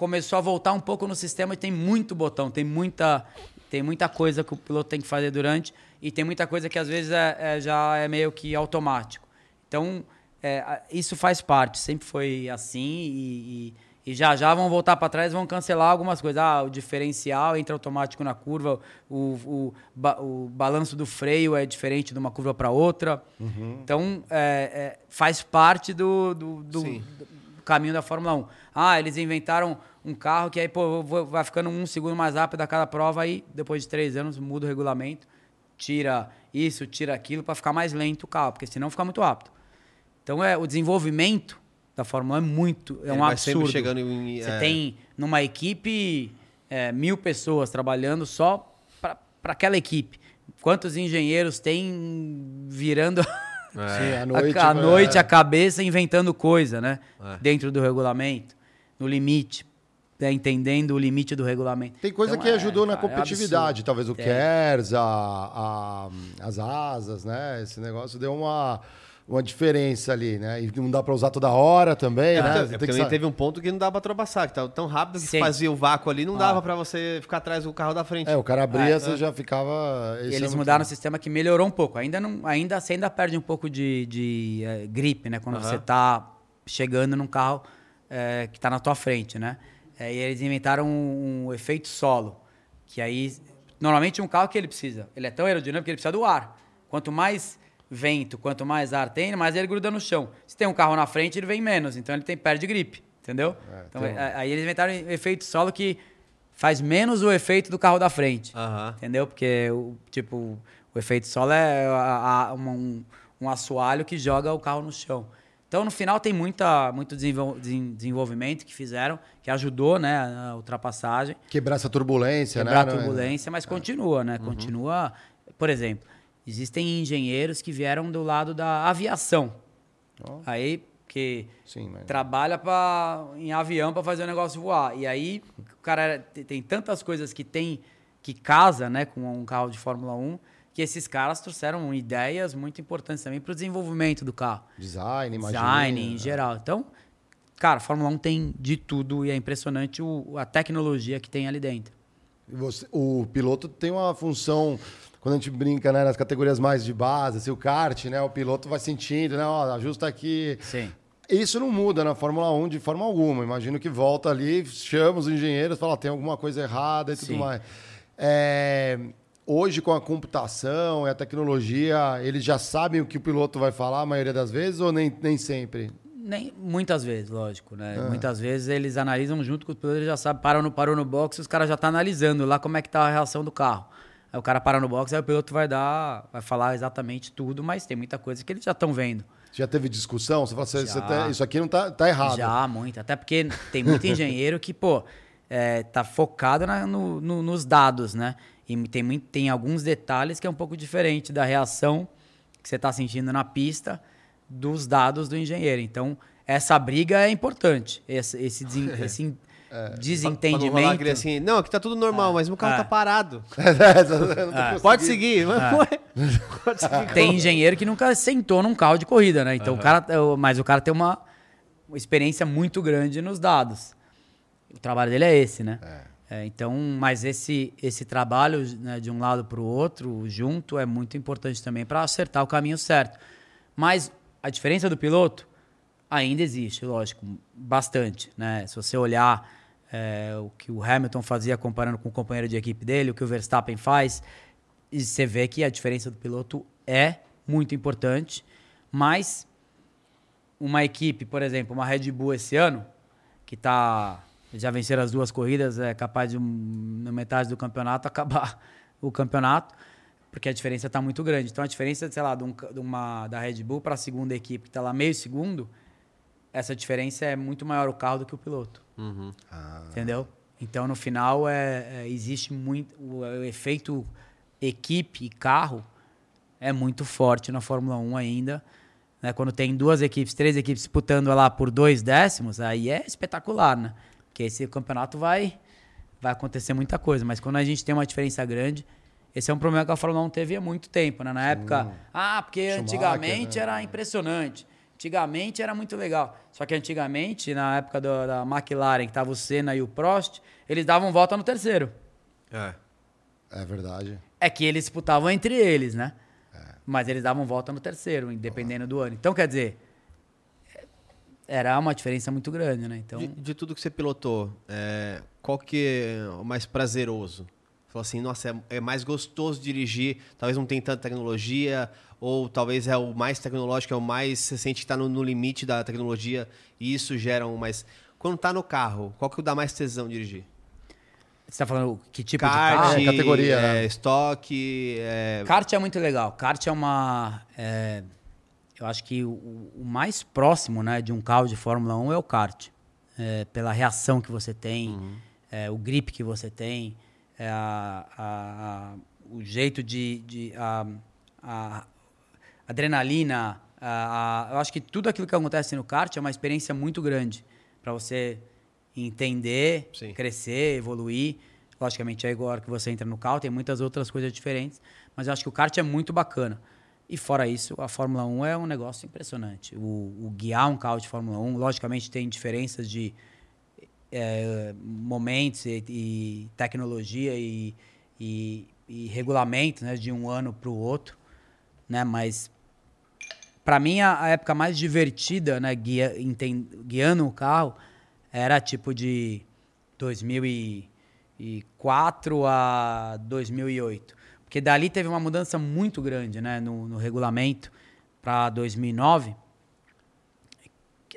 começou a voltar um pouco no sistema e tem muito botão, tem muita, tem muita coisa que o piloto tem que fazer durante e tem muita coisa que às vezes é, é- já é meio que automático. Então, é, isso faz parte, sempre foi assim e, e- e já já vão voltar para trás, vão cancelar algumas coisas. Ah, o diferencial entra automático na curva, o, o, o balanço do freio é diferente de uma curva para outra. Então, é, é, faz parte do, do, do caminho da Fórmula 1. Ah, eles inventaram um carro que aí, pô, vai ficando um segundo mais rápido a cada prova, aí depois de três anos muda o regulamento, tira isso, tira aquilo, para ficar mais lento o carro, porque senão fica muito rápido. Então, é, o desenvolvimento da Fórmula 1 é muito, é Ele um absurdo. chegando em- Você é. tem numa equipe é, mil pessoas trabalhando só para aquela equipe. Quantos engenheiros tem virando Sim, à a- noite, a, é. noite a cabeça inventando coisa, né? É. Dentro do regulamento, no limite, né? entendendo o limite do regulamento. Tem coisa Então, que é, ajudou na cara, é competitividade, absurdo. talvez o Tem. KERS, a, a- as asas, né? Esse negócio deu uma, uma diferença ali, né? E não dá pra usar toda hora também, É, né? é porque que também teve um ponto que não dava pra ultrapassar, que tava tão rápido que Sim. fazia o vácuo ali, não Ah. dava pra você ficar atrás do carro da frente. É, o cara abria, É, você é. já ficava... esse é Eles mudaram o sistema que melhorou um pouco. Ainda não, ainda você ainda perde um pouco de, de eh, gripe, né? Quando você tá chegando num carro eh, que tá na tua frente, né? Eh, e eles inventaram um, um efeito solo, que aí normalmente um carro que ele precisa, ele é tão aerodinâmico que ele precisa do ar. Quanto mais vento, quanto mais ar tem, mais ele gruda no chão. Se tem um carro na frente, ele vem menos, então ele tem perde gripe, entendeu? então, tem eh, aí eles inventaram um efeito solo que faz menos o efeito do carro da frente. Aham. Entendeu? Porque, o, tipo, o efeito solo é a- a- um, um assoalho que joga o carro no chão. Então, no final, tem muita, muito desenvol- desen- desenvolvimento que fizeram, que ajudou, né, a ultrapassagem, Quebrar essa turbulência, quebrar né? a é- turbulência, mas continua, né? Continua... Por exemplo, existem engenheiros que vieram do lado da aviação. Aí, que Sim, mas... trabalha pra, em avião para fazer o negócio voar. E aí, o cara te- tem tantas coisas que tem que casa, né, com um carro de Fórmula 1, que esses caras trouxeram ideias muito importantes também para o desenvolvimento do carro. Design, imagina. Design em geral. Então, cara, a Fórmula 1 tem de tudo e é impressionante o- a tecnologia que tem ali dentro. Você- o piloto tem uma função, quando a gente brinca né, nas categorias mais de base, assim, o kart, né? O piloto vai sentindo, né? Ó, ajusta aqui. Sim. Isso não muda na Fórmula 1 de forma alguma. Imagino que volta ali, chama os engenheiros, fala, tem alguma coisa errada e tudo Sim. mais. É, hoje, com a computação e a tecnologia, eles já sabem o que o piloto vai falar a maioria das vezes ou nem, nem sempre? Nem, muitas vezes, lógico, né? Ah. Muitas vezes eles analisam junto com os pilotos, já sabem, parou no, parou no box, os caras já estão analisando lá como é que tá a reação do carro. Aí o cara para no box, aí o piloto vai dar, vai falar exatamente tudo, mas tem muita coisa que eles já estão vendo. Já teve discussão? Você fala, você, você tá- isso aqui não tá, tá errado. Já, muito. Até porque tem muito engenheiro que, pô, é, tá focado na- no- no- nos dados, né? E tem, muito- tem alguns detalhes que é um pouco diferente da reação que você tá sentindo na pista dos dados do engenheiro. Então, essa briga é importante. Esse, esse, esse Rolar desentendimento. assim, não, aqui tá tudo normal, mas o carro É. tá parado. É, Pode seguir, mas É. ué, pode seguir. Tem engenheiro que nunca sentou num carro de corrida, né? Então o cara, o- mas o cara tem uma, experiência muito grande nos dados. O trabalho dele é esse, né? É, então, mas esse esse trabalho né, de um lado para o outro junto é muito importante também para acertar o caminho certo. Mas a diferença do piloto ainda existe, lógico, bastante, né? Se você olhar é, o que o Hamilton fazia comparando com o companheiro de equipe dele, o que o Verstappen faz, e você vê que a diferença do piloto é muito importante, mas uma equipe, por exemplo, uma Red Bull esse ano, que tá já venceram as duas corridas, é capaz de na metade do campeonato acabar o campeonato, porque a diferença está muito grande. Então a diferença, sei lá, de, um, de uma da Red Bull para a segunda equipe que está lá meio segundo, essa diferença é muito maior o carro do que o piloto. Uhum. Entendeu? Então no final é, é- existe muito o, o efeito equipe e carro é muito forte na Fórmula 1 ainda. Né? Quando tem duas equipes, três equipes disputando lá por dois décimos, aí é espetacular, né? Porque esse campeonato vai, vai acontecer muita coisa. Mas quando a gente tem uma diferença grande, esse é um problema que a Fórmula 1 teve há muito tempo, né? Na época, ah, porque Schumacher, antigamente né? era impressionante. Antigamente era muito legal. Só que antigamente, na época do- da McLaren, que tava o Senna e o Prost, eles davam volta no terceiro. É. É verdade. É que eles disputavam entre eles, né? Mas eles davam volta no terceiro, dependendo do ano. Então, quer dizer, era uma diferença muito grande, né? Então, De, de tudo que você pilotou, é, qual que é o mais prazeroso? Falou assim, nossa, é, é mais gostoso dirigir, talvez não tem tanta tecnologia, ou talvez é o mais tecnológico, é o mais, você sente que está no, no limite da tecnologia, e isso gera um mais... Quando tá no carro, qual que dá mais tesão dirigir? você tá falando que tipo Kart, de carro? É, categoria, é, né? estoque, é, Kart é muito legal. Kart é uma. é, eu acho que o, o mais próximo né, de um carro de Fórmula 1 é o kart. É, pela reação que você tem, é, o grip que você tem, é, a- a- a- o jeito de. de a, adrenalina. eu acho que tudo aquilo que acontece no kart é uma experiência muito grande para você entender, Sim. crescer, evoluir. Logicamente, é igual que você entra no carro, tem muitas outras coisas diferentes, mas eu acho que o kart é muito bacana. E fora isso, a Fórmula 1 é um negócio impressionante. O, o guiar um carro de Fórmula 1, logicamente, tem diferenças de é, momentos e, e tecnologia e, e, e regulamento né, de um ano para o outro, né? Mas para mim a, a época mais divertida, né, guia, enten- guiando o carro, era tipo de 2004 a 2008, porque dali teve uma mudança muito grande, né, no, no regulamento para 2009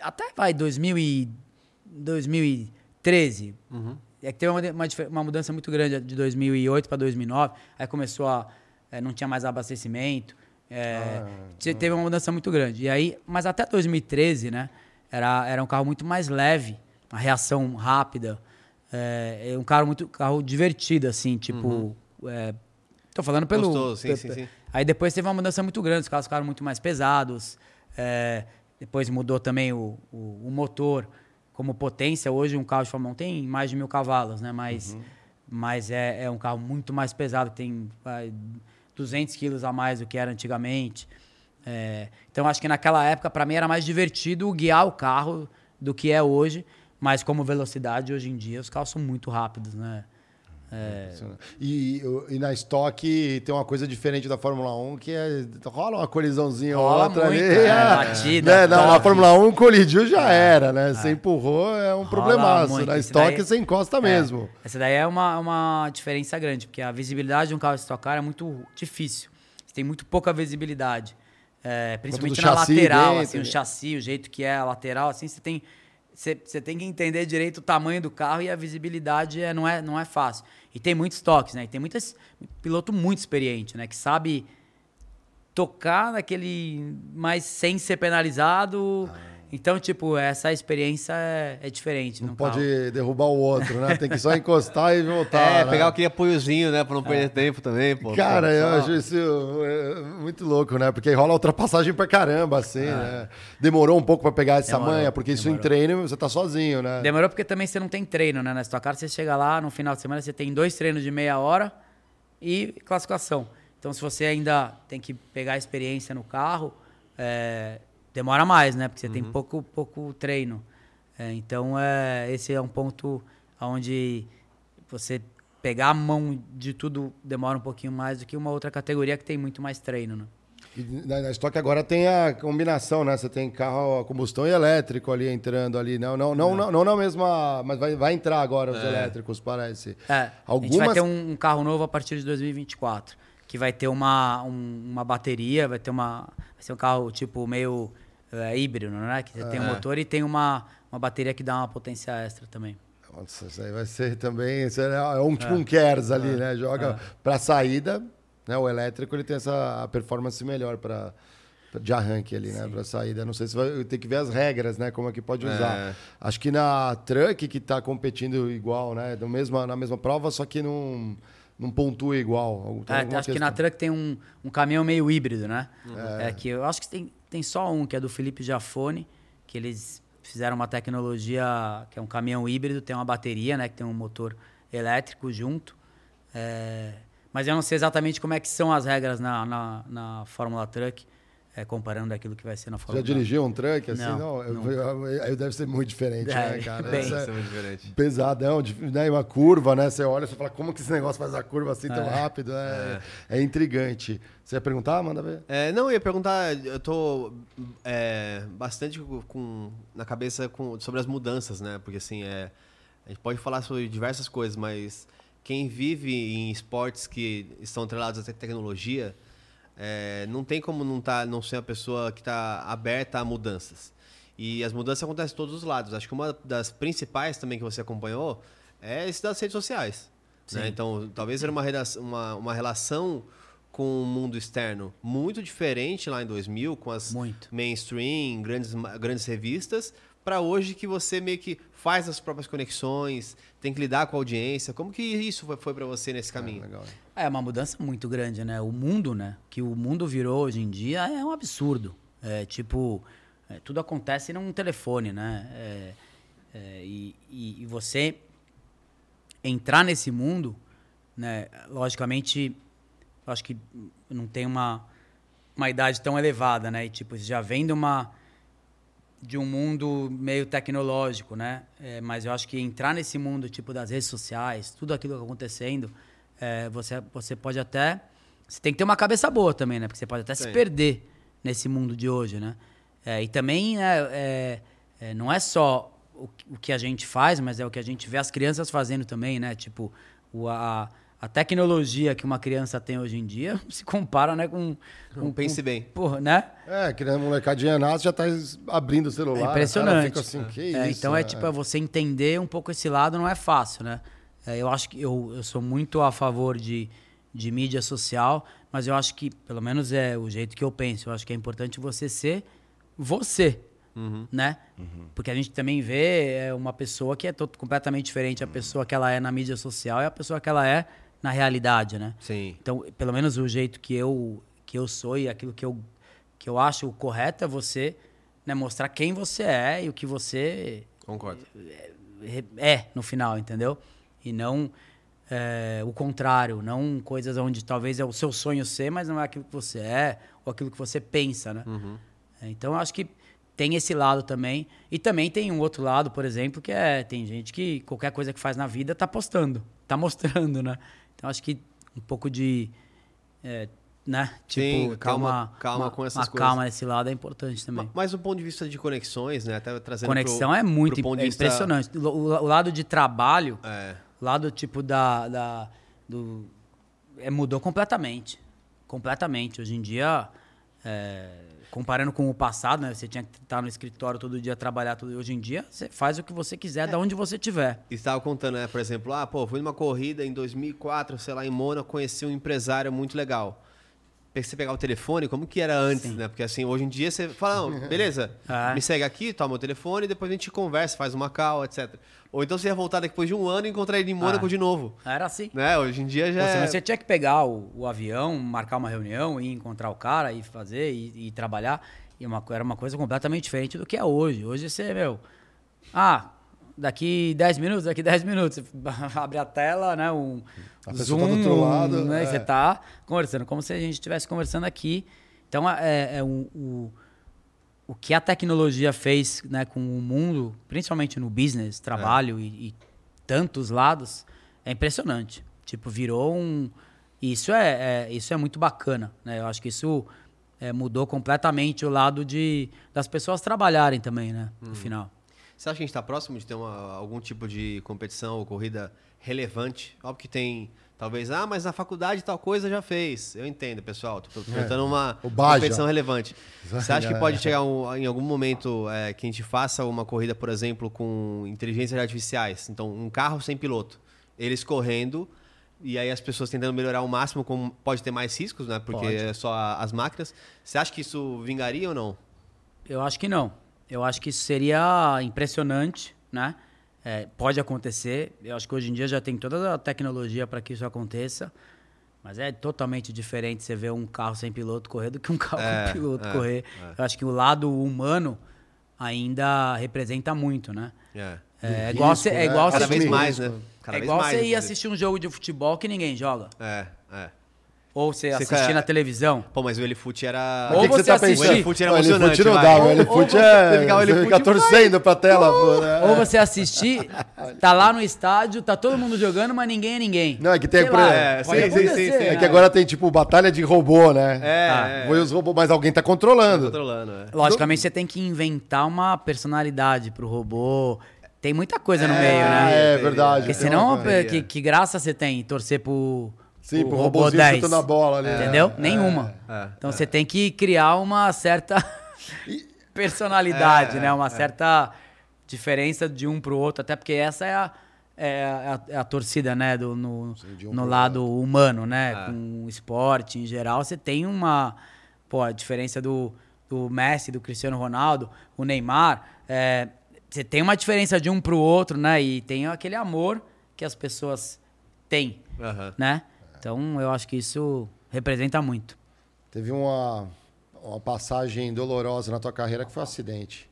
até vai 2000 e 2013. É que teve uma, uma, uma mudança muito grande de 2008 para 2009. Aí começou a. eh, não tinha mais abastecimento. eh, te- teve uma mudança muito grande. E aí, mas até 2013, né? Era, era um carro muito mais leve, uma reação rápida. É, é um carro muito carro divertido, assim, tipo. é, tô falando pelo. Gostoso, sim, pe- sim, sim. Aí depois teve uma mudança muito grande, os carros ficaram muito mais pesados. é, depois mudou também o, o, o motor como potência. Hoje um carro de Fórmula 1 tem mais de mil cavalos, né? Mas, mas é, é um carro muito mais pesado, tem vai, 200 quilos a mais do que era antigamente. É, então acho que naquela época, para mim, era mais divertido guiar o carro do que é hoje. Mas como velocidade, hoje em dia, os carros são muito rápidos, né? É, E, e na estoque tem uma coisa diferente da Fórmula 1, que é. rola uma colisãozinha ou outra muito, ali. é, ah, batida, né? Na, na. Fórmula 1 colidiu já era, né? Você empurrou, é um Rola problemaço. muito. Na Esse estoque daí- você encosta É, mesmo. Essa daí é uma, uma diferença grande, porque a visibilidade de um carro Stock Car é muito difícil. Você tem muito pouca visibilidade. É, principalmente na lateral, dentro, assim, o né? chassi, o jeito que é a lateral, assim, você tem. Você, você tem que entender direito o tamanho do carro e a visibilidade é, não, é, não é fácil. E tem muitos toques, né? E tem muitos piloto muito experiente, né? Que sabe tocar naquele, mas sem ser penalizado. Então, tipo, essa experiência é, é diferente. Não pode carro. derrubar o outro, né? Tem que só encostar e voltar. é, né? pegar aquele apoiozinho, né, pra não perder tempo também, pô. Cara, Pô, eu só- acho isso é, muito louco, né? Porque rola ultrapassagem pra caramba, assim, né? Demorou um pouco pra pegar essa Demorou, manha, porque isso em demorou. treino você tá sozinho, né? Demorou porque também você não tem treino, né? Na Stock Car, você chega lá, no final de semana, você tem dois treinos de meia hora e classificação. Então, se você ainda tem que pegar experiência no carro, é, demora mais, né? Porque você tem pouco, pouco treino. É, então, é, esse é um ponto onde você pegar a mão de tudo demora um pouquinho mais do que uma outra categoria que tem muito mais treino, né? E na, na estoque agora tem a combinação, né? Você tem carro a combustão e elétrico ali entrando ali. Não, não, não, não, não na mesma. Mas vai, vai entrar agora os elétricos, parece. É, a gente Algumas. vai ter um, um carro novo a partir de 2024, que vai ter uma, um- uma bateria, vai ter uma, vai ser um carro tipo meio é híbrido, né? Que você tem um É. motor e tem uma, uma bateria que dá uma potência extra também. Nossa, isso aí vai ser também. Isso é é um tipo É. um Kers ali, né? Joga pra saída, né? O elétrico ele tem essa performance melhor para de arranque ali, né? Pra saída. Não sei se vai ter que ver as regras, né? Como é que pode usar. É. Acho que na Truck que tá competindo igual, né? No mesma, na mesma prova, só que não, não pontua igual. Tem É, acho que na questão. Truck tem um, um caminhão meio híbrido, né? É. É. que eu acho que tem, tem só um, que é do Felipe Jafone, que eles fizeram uma tecnologia que é um caminhão híbrido, tem uma bateria, né? Que tem um motor elétrico junto. É, mas eu não sei exatamente como é que são as regras na, na, na Fórmula Truck, é, comparando aquilo que vai ser na Já Fórmula dirigiu um truck assim? Não, Não, eu- nunca. eu- aí deve ser muito diferente, É, né, cara? bem. Isso Deve ser muito diferente. Pesadão, de- né? Uma curva, né? Você olha e fala, como que esse negócio faz a curva assim tão É. rápido? É, é intrigante. Você ia perguntar? Manda ver. É, não, eu ia perguntar, eu tô é, bastante com, na cabeça com- sobre as mudanças, né? Porque assim, é, a gente pode falar sobre diversas coisas, mas quem vive em esportes que estão atrelados à te- tecnologia, é, não tem como não, tá, não ser uma pessoa que está aberta a mudanças. E as mudanças acontecem de todos os lados. Acho que uma das principais também que você acompanhou é esse das redes sociais. né? Então, talvez era uma, uma, uma relação com o mundo externo muito diferente lá em 2000, com as Muito. mainstream, grandes, grandes revistas, para hoje que você meio que faz as próprias conexões, tem que lidar com a audiência. Como que isso foi, para você nesse caminho? legal. É uma mudança muito grande, né? O mundo, né? Que o mundo virou hoje em dia é um absurdo. É tipo, é, tudo acontece num telefone, né? É, é, e, e- e você entrar nesse mundo, né? Logicamente, acho que não tem uma, uma idade tão elevada, né? E tipo, já vem de uma de um mundo meio tecnológico, né? É, mas eu acho que entrar nesse mundo tipo das redes sociais, tudo aquilo que acontecendo, é, você você pode até você tem que ter uma cabeça boa também, né? Porque você pode até se Sim. perder nesse mundo de hoje, né? É, e também né, é, é, não é só o, que- o que a gente faz, mas é o que a gente vê as crianças fazendo também, né? Tipo, o, a, a tecnologia que uma criança tem hoje em dia se compara, né, com... com pense com- bem. Porra, né? É, que a molecadinha nasce já tá abrindo o celular. É o cara impressionante. fica assim, que É, isso, então é né? tipo, é você entender um pouco esse lado não é fácil, né? É, eu acho que eu, eu sou muito a favor de, de mídia social, mas eu acho que, pelo menos é o jeito que eu penso, eu acho que é importante você ser você, né? Porque a gente também vê é, uma pessoa que é completamente diferente a pessoa que ela é na mídia social e a pessoa que ela é na realidade, né? Sim. Então, pelo menos o jeito que eu que eu sou e aquilo que eu que eu acho correto é você né, mostrar quem você é e o que você Concordo. é no final, entendeu? E não é, o contrário, não coisas onde talvez é o seu sonho ser, mas não é aquilo que você é ou aquilo que você pensa, né? É, Então, eu acho que tem esse lado também. E também tem um outro lado, por exemplo, que é tem gente que qualquer coisa que faz na vida tá postando, tá mostrando, né? Então, acho que um pouco de é, né? Sim, ter calma- uma- calma uma- com essas uma coisas. calma nesse lado é importante também. Ma- Mas do ponto de vista de conexões, né? Até trazendo Conexão pro- é muito pro é vista- impressionante. O, o- o lado de trabalho, É. o lado tipo da, da do é, mudou completamente, completamente. Hoje em dia, é, comparando com o passado, né? Você tinha que estar no escritório todo dia trabalhar tudo. Hoje em dia, você faz o que você quiser, da onde você estiver. E estava contando, né? Por exemplo, ah, pô, fui numa corrida em 2004, sei lá, em Mônaco, conheci um empresário muito legal. Você pegar o telefone, como que era antes, né? Porque assim, hoje em dia você fala, não, beleza, É. me segue aqui, toma o telefone, depois a gente conversa, faz uma call, etc. Ou então você ia voltar depois de um ano e encontrar ele em Mônaco Ah. de novo. Era assim. Né? Hoje em dia já senão é... você tinha que pegar o, o avião, marcar uma reunião, ir encontrar o cara e fazer e, e trabalhar. E uma, era uma coisa completamente diferente do que é hoje. Hoje você, meu. Ah, daqui 10 minutos, daqui 10 minutos. Você abre a tela, né? Um A zoom, tá do outro lado, né? é. Você tá conversando, como se a gente estivesse conversando aqui. Então, é, é o, o, o que a tecnologia fez né, com o mundo, principalmente no business, trabalho e, e tantos lados, é impressionante. Tipo, virou um. Isso é, é- isso é muito bacana, né? Eu acho que isso é, mudou completamente o lado de das pessoas trabalharem também, né? No final. Você acha que a gente está próximo de ter uma- algum tipo de competição ou corrida relevante? Óbvio que tem Talvez, ah, mas na faculdade tal coisa já fez. Eu entendo, pessoal. Tô É. perguntando uma competição relevante. Você acha que É. pode chegar um- em algum momento é, que a gente faça uma corrida, por exemplo, com inteligências artificiais? Então, um carro sem piloto. Eles correndo e aí as pessoas tentando melhorar ao máximo, como pode ter mais riscos, né? Porque Pode. é só as máquinas. Você acha que isso vingaria ou não? Eu acho que não. Eu acho que isso seria impressionante, né? É, pode acontecer. Eu acho que hoje em dia já tem toda a tecnologia para que isso aconteça. Mas é totalmente diferente você ver um carro sem piloto correr do que um carro É, com piloto é, correr. Eu acho que o lado humano ainda representa muito, né? É. É, Do igual risco, você, é né? igual Cada você- vez Assume mais, né? Cada é vez igual mais, você ir assistir um jogo de futebol que ninguém joga. É, é. Ou você, Você assistir quer- na televisão. Pô, mas o Elefute era. Ou O que que você você tá assistir- pensando? O Elefute era Não, emocionante, Elefute não vai. dá, o Elefute você é... pegar o Você Elefute fica vai. torcendo pra tela, pô, né? Ou você assistir, tá lá no estádio, tá todo mundo jogando, mas ninguém é ninguém. Não, é que tem... Sei por- lá, é, sim, sim, sim, sim. É que agora tem, tipo, batalha de robô, né? É, Ah, é. Foi os robôs, mas alguém tá controlando. Controlando, é. Logicamente, você tem que inventar uma personalidade pro robô. Tem muita coisa no É, meio, né? é verdade. Porque senão, que, que graça você tem torcer pro, Sim, pro pro robô robôzinho 10? chutando a bola ali. Entendeu? É, Nenhuma. é, então você tem que criar uma certa personalidade, É, né? Uma é. certa diferença de um pro outro, até porque essa é a, é a, é a torcida, né? Do, no de um no lado humano, né? É. Com o esporte em geral, você tem uma. Pô, a diferença do, do Messi, do Cristiano Ronaldo, o Neymar. é, você tem uma diferença de um pro outro, né? E tem aquele amor que as pessoas têm, Aham. né? Então eu acho que isso representa muito. Teve uma, uma passagem dolorosa na tua carreira que foi um acidente.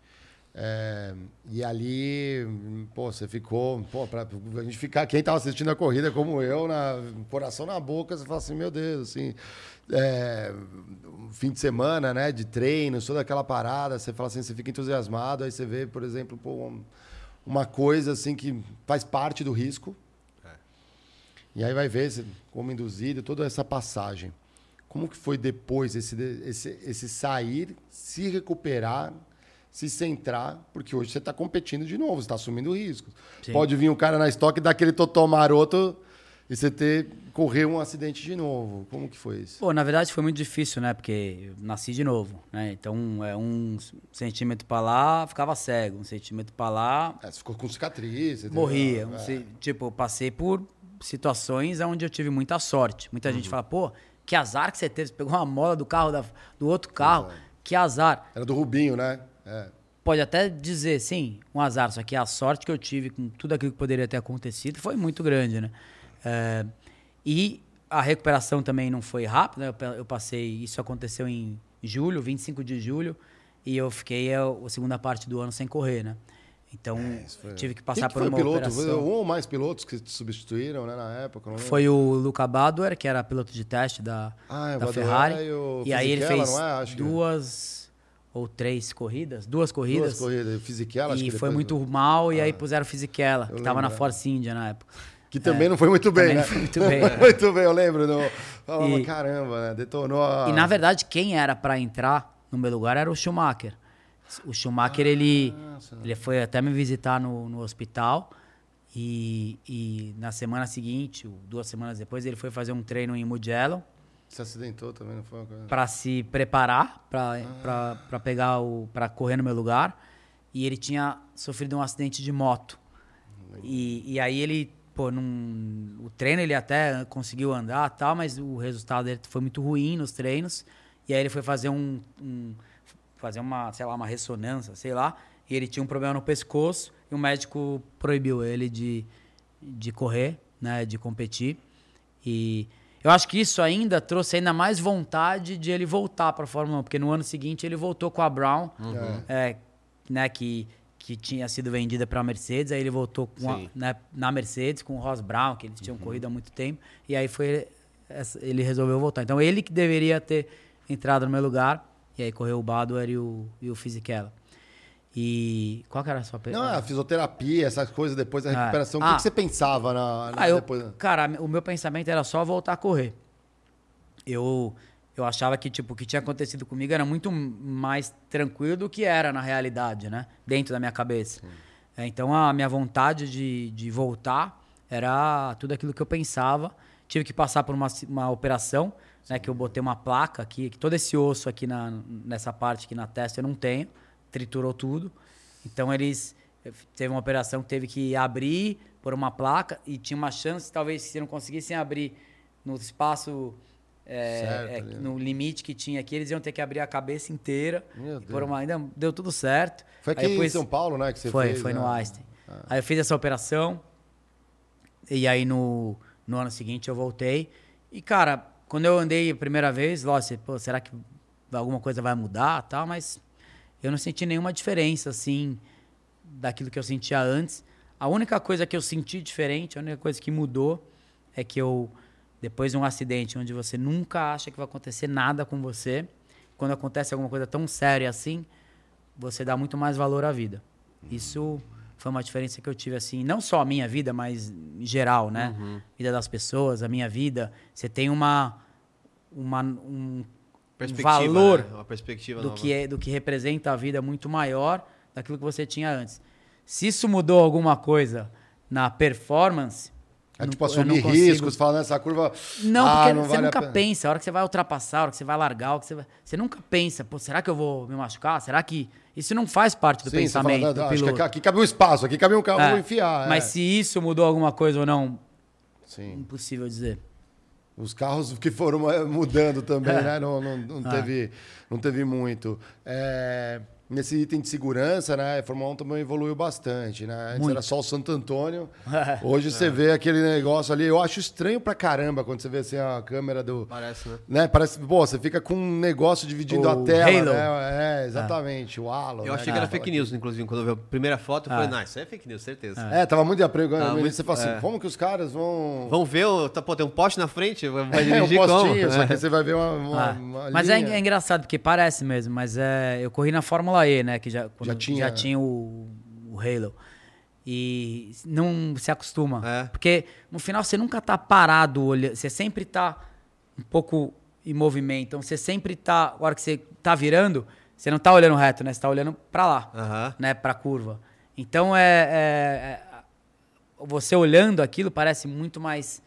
É, e ali, pô, você ficou, pô, pra gente ficar, quem tava assistindo a corrida como eu, na, coração na boca, você fala assim, meu Deus, assim, é, fim de semana, né, de treinos, toda aquela parada, você fala assim, você fica entusiasmado, aí você vê, por exemplo, pô, um- uma coisa assim que faz parte do risco, e aí vai ver como induzido, toda essa passagem. Como que foi depois esse, esse, esse sair, se recuperar, se centrar? Porque hoje você está competindo de novo, você está assumindo riscos. Sim. Pode vir um cara na estoque e dar aquele totó maroto e você ter, correr um acidente de novo. Como que foi isso? Pô, na verdade foi muito difícil, né? Porque eu nasci de novo, né? Então, é um centímetro pra lá, ficava cego. Um centímetro pra lá, É, você ficou com cicatriz. morria. Um é. Tipo, passei por situações onde eu tive muita sorte. Muita gente fala, pô, que azar que você teve. Você pegou uma mola do carro da- do outro carro. Que azar. Era do Rubinho, né? É. Pode até dizer, sim, um azar. Só que a sorte que eu tive com tudo aquilo que poderia ter acontecido foi muito grande, né? É, e a recuperação também não foi rápida. Eu, eu passei... Isso aconteceu em julho, 25 de julho. E eu fiquei a, a segunda parte do ano sem correr, né? Então, foi- tive que passar que por uma piloto? Foi operação. um ou mais pilotos que te substituíram né, na época? Foi o Luca Badoer, que era piloto de teste da, Ah, é da Ferrari. e o E aí ele fez não é? Acho que- duas ou três corridas. Duas corridas. Duas corridas. Fisichella, acho E que foi muito mal, e aí puseram o Fisichella, que tava na é. Force India na época. Que também não foi muito bem, né? foi muito bem, é. muito bem, eu lembro. No... Falava, E- caramba, né? Detonou a... E na verdade, quem era pra entrar no meu lugar era o Schumacher. O Schumacher, ele, ele foi até me visitar no, no hospital. E, e na semana seguinte, duas semanas depois, ele foi fazer um treino em Mugello. Se acidentou também, não foi uma coisa... para se preparar para para pegar o para correr no meu lugar. E ele tinha sofrido um acidente de moto. E, e aí ele pô num, o treino ele até conseguiu andar tal mas o resultado dele foi muito ruim nos treinos. E aí ele foi fazer um, um fazer uma sei lá uma ressonância sei lá e ele tinha um problema no pescoço e o médico proibiu ele de de correr né de competir. E eu acho que isso ainda trouxe ainda mais vontade de ele voltar para a Fórmula 1, porque no ano seguinte ele voltou com a Brown, é, né, que, que tinha sido vendida para a Mercedes, aí ele voltou a- né, na Mercedes com o Ross Brown, que eles tinham corrido há muito tempo, e aí foi ele resolveu voltar. Então ele que deveria ter entrado no meu lugar, e aí correu o Badoer e o, e o Fisichella. E qual que era a sua Não, pergunta? a fisioterapia, essas coisas depois da Ah. recuperação. O Ah. que, que você pensava na, na- Ah, eu, depois? cara, o meu pensamento era só voltar a correr. Eu, eu achava que tipo, o que tinha acontecido comigo era muito mais tranquilo do que era na realidade, né? Dentro da minha cabeça. É, então a minha vontade de, de voltar era tudo aquilo que eu pensava tive que passar por uma, uma operação, né? Que eu botei uma placa aqui, que todo esse osso aqui na, nessa parte aqui na testa eu não tenho, triturou tudo. Então eles teve uma operação que teve que abrir por uma placa e tinha uma chance, talvez, se não conseguissem abrir no espaço, é, Certo, é, ali, né? no limite que tinha aqui, eles iam ter que abrir a cabeça inteira. Por uma, ainda deu tudo certo. Foi aqui depois- em São Paulo, né? Que você foi, fez, foi né? no Einstein. Aí eu fiz essa operação. E aí no, no ano seguinte eu voltei. E, cara, quando eu andei a primeira vez, lógico, pô, será que alguma coisa vai mudar tal? Mas eu não senti nenhuma diferença, assim, daquilo que eu sentia antes. A única coisa que eu senti diferente, a única coisa que mudou é que eu, depois de um acidente onde você nunca acha que vai acontecer nada com você, quando acontece alguma coisa tão séria assim, você dá muito mais valor à vida. Isso foi uma diferença que eu tive, assim, não só a minha vida, mas em geral, né? Vida das pessoas, a minha vida. Você tem uma, uma um, Perspectiva, valor né? Uma perspectiva do nova. que, é, do que representa a vida muito maior daquilo que você tinha antes. Se isso mudou alguma coisa na performance. É tipo assumir riscos, falar nessa curva. Não, ah, porque não você vale nunca pensa. A hora que você vai ultrapassar, a hora que você vai largar, que você, vai... você nunca pensa, pô, será que eu vou me machucar? Será que. Isso não faz parte do Sim, fala, pensamento "Não, do acho que piloto. aqui, cabe um espaço, aqui cabe um carro, É, vou enfiar. Mas é. se isso mudou alguma coisa ou não, Sim. impossível dizer. Os carros que foram eh, mudando também, É. né? Não, não, não, Ah. teve, não teve muito. É, nesse item de segurança, né? A Fórmula 1 também evoluiu bastante, né? Antes Muito. era só o Santo Antônio. É. Hoje você vê aquele negócio ali. Eu acho estranho pra caramba quando você vê assim a câmera do. Parece, né? Né? Parece, pô, você fica com um negócio dividindo O a tela, Halo. né? É, exatamente. O Halo. Eu né? achei que era fake news, inclusive, quando eu vi a primeira foto, eu Ah. falei, não, isso é fake news, certeza. É, tava muito de. Tá início muito- você fala assim, é. como que os caras vão... Vamos ver, o- tá, pô, tem um poste na frente, vai É, um dirigir como? postinho, só que É. você vai ver uma, uma, Ah, uma mas é, é engraçado, porque parece mesmo, mas é, eu corri na Fórmula E, né? Que já, quando Já tinha- já tinha o, o Halo. E não se acostuma. É. Porque no final você nunca tá parado olhando. Você sempre tá um pouco em movimento. Então você sempre tá. A hora que você tá virando, você não tá olhando reto, né? Você tá olhando pra lá, Aham. né? Pra curva. Então é. é- é- você olhando aquilo parece muito mais.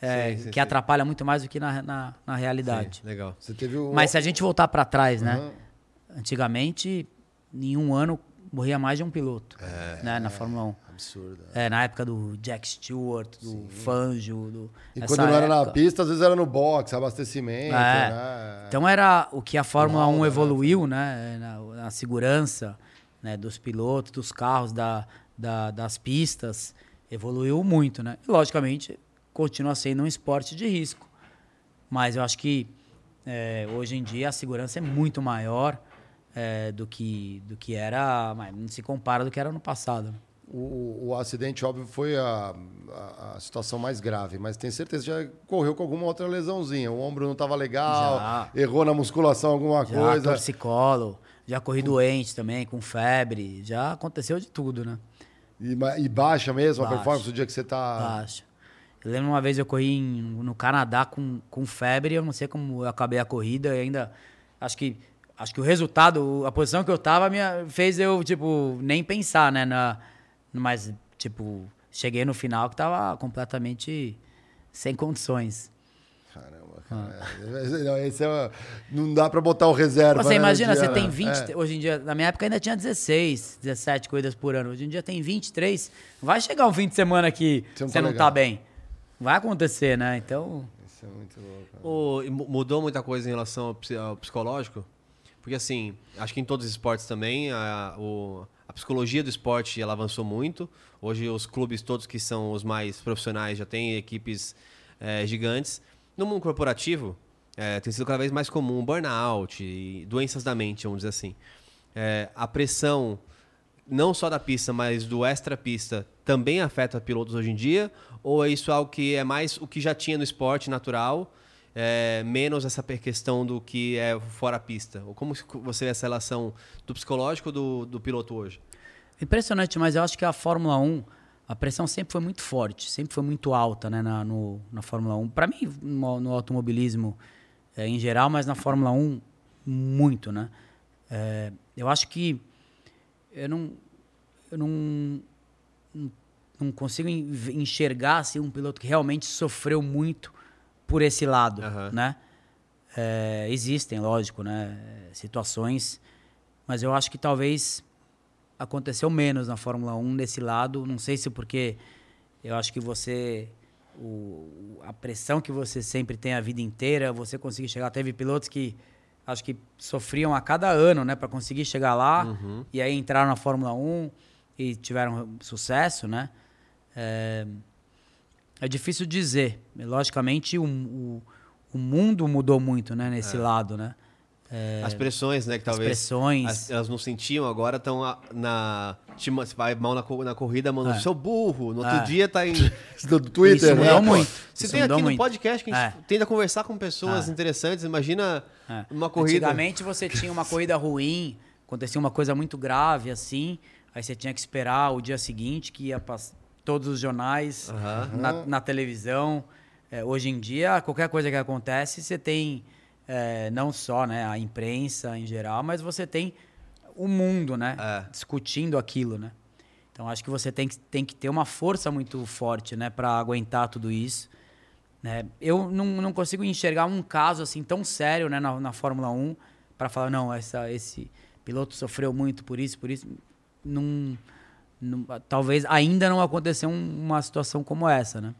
é, Sim, sim, que sim. atrapalha muito mais do que na, na, na realidade. Legal. Você teve o... Mas se a gente voltar para trás, né? Antigamente, em um ano, morria mais de um piloto né? na Fórmula 1. Absurdo. É, na época do Jack Stewart, do Fangio. Do, E quando não era na época. pista, às vezes era no box, abastecimento, É. né? Então era o que a Fórmula Lauda, 1 né? evoluiu, né? Na, na segurança né? dos pilotos, dos carros, da, da- das pistas. Evoluiu muito, né? E, logicamente, continua sendo um esporte de risco. Mas eu acho que é, hoje em dia a segurança é muito maior é, do, que, do que era. Mas não se compara do que era no passado. O, o acidente, óbvio, foi a, a, a situação mais grave, mas tenho certeza que já correu com alguma outra lesãozinha. O ombro não estava legal, Já. errou na musculação alguma Já coisa. torcicolo, já corri doente também, com febre, já aconteceu de tudo, né? E, e baixa mesmo a Baixa. performance do dia que você tá. Baixa. Eu lembro uma vez eu corri em- no Canadá com, com febre, eu não sei como eu acabei a corrida, e ainda acho que acho que o resultado, a posição que eu tava me fez eu tipo nem pensar, né, na mas tipo, cheguei no final que tava completamente sem condições. Caramba, cara. Não, esse é, não dá pra botar o reserva. Você né, imagina, dia, você tem né? 20, É. hoje em dia, na minha época ainda tinha 16, 17 corridas por ano. Hoje em dia tem 23. Vai chegar um fim de semana que Você você não não, tá tá, legal. bem. Vai acontecer, né? Então, Isso é muito louco. cara. O- mu- mudou muita coisa em relação ao psicológico? Porque, assim, acho que em todos os esportes também, a, o- a psicologia do esporte ela avançou muito. Hoje, os clubes todos que são os mais profissionais já têm equipes eh, gigantes. No mundo corporativo, eh, tem sido cada vez mais comum burnout doenças da mente, vamos dizer assim. Eh, a pressão, não só da pista, mas do extra-pista, também afeta pilotos hoje em dia? Ou é isso algo que é mais o que já tinha no esporte natural, é, menos essa questão do que é fora a pista? Ou como você vê essa relação do psicológico do, do piloto hoje? impressionante, mas eu acho que a Fórmula 1, a pressão sempre foi muito forte, sempre foi muito alta, né, na, no, na Fórmula 1. Para mim, no, no automobilismo eh, em geral, mas na Fórmula 1, muito, né? Eh, eu acho que eu não, eu não, não, consigo en- enxergar assim, um piloto que realmente sofreu muito por esse lado, Aham. né? É, existem, lógico, né? Situações, mas eu acho que talvez aconteceu menos na Fórmula 1 desse lado. Não sei se porque eu acho que você. o- a pressão que você sempre tem a vida inteira, você conseguir chegar. Teve pilotos que acho que sofriam a cada ano, né, para conseguir chegar lá. E aí entraram na Fórmula 1 e tiveram sucesso, né? É, é difícil dizer. Logicamente, o, o, o mundo mudou muito, né, nesse lado, né? É, As pressões, né? Que talvez. pressões. as- elas não sentiam, agora estão na. Você vai mal na, na corrida, mano. É. Seu burro. No outro É. dia tá em. Do Twitter, Isso né? mudou muito. Você Isso tem aqui no muito. podcast que a gente É. tenta conversar com pessoas É. interessantes. Imagina É. uma corrida. Antigamente você tinha uma corrida ruim, acontecia uma coisa muito grave assim, aí você tinha que esperar o dia seguinte, que ia para todos os jornais, Aham. na, na televisão. É, hoje em dia, qualquer coisa que acontece, você tem é, não só né, a imprensa em geral, mas você tem o mundo né, É. discutindo aquilo. Né? Então acho que você tem que, tem que ter uma força muito forte né, para aguentar tudo isso. né? Eu não, não consigo enxergar um caso assim tão sério né, na, na Fórmula 1 para falar, não, essa, esse piloto sofreu muito por isso, por isso. Não, não- talvez ainda não aconteceu um- uma situação como essa, né?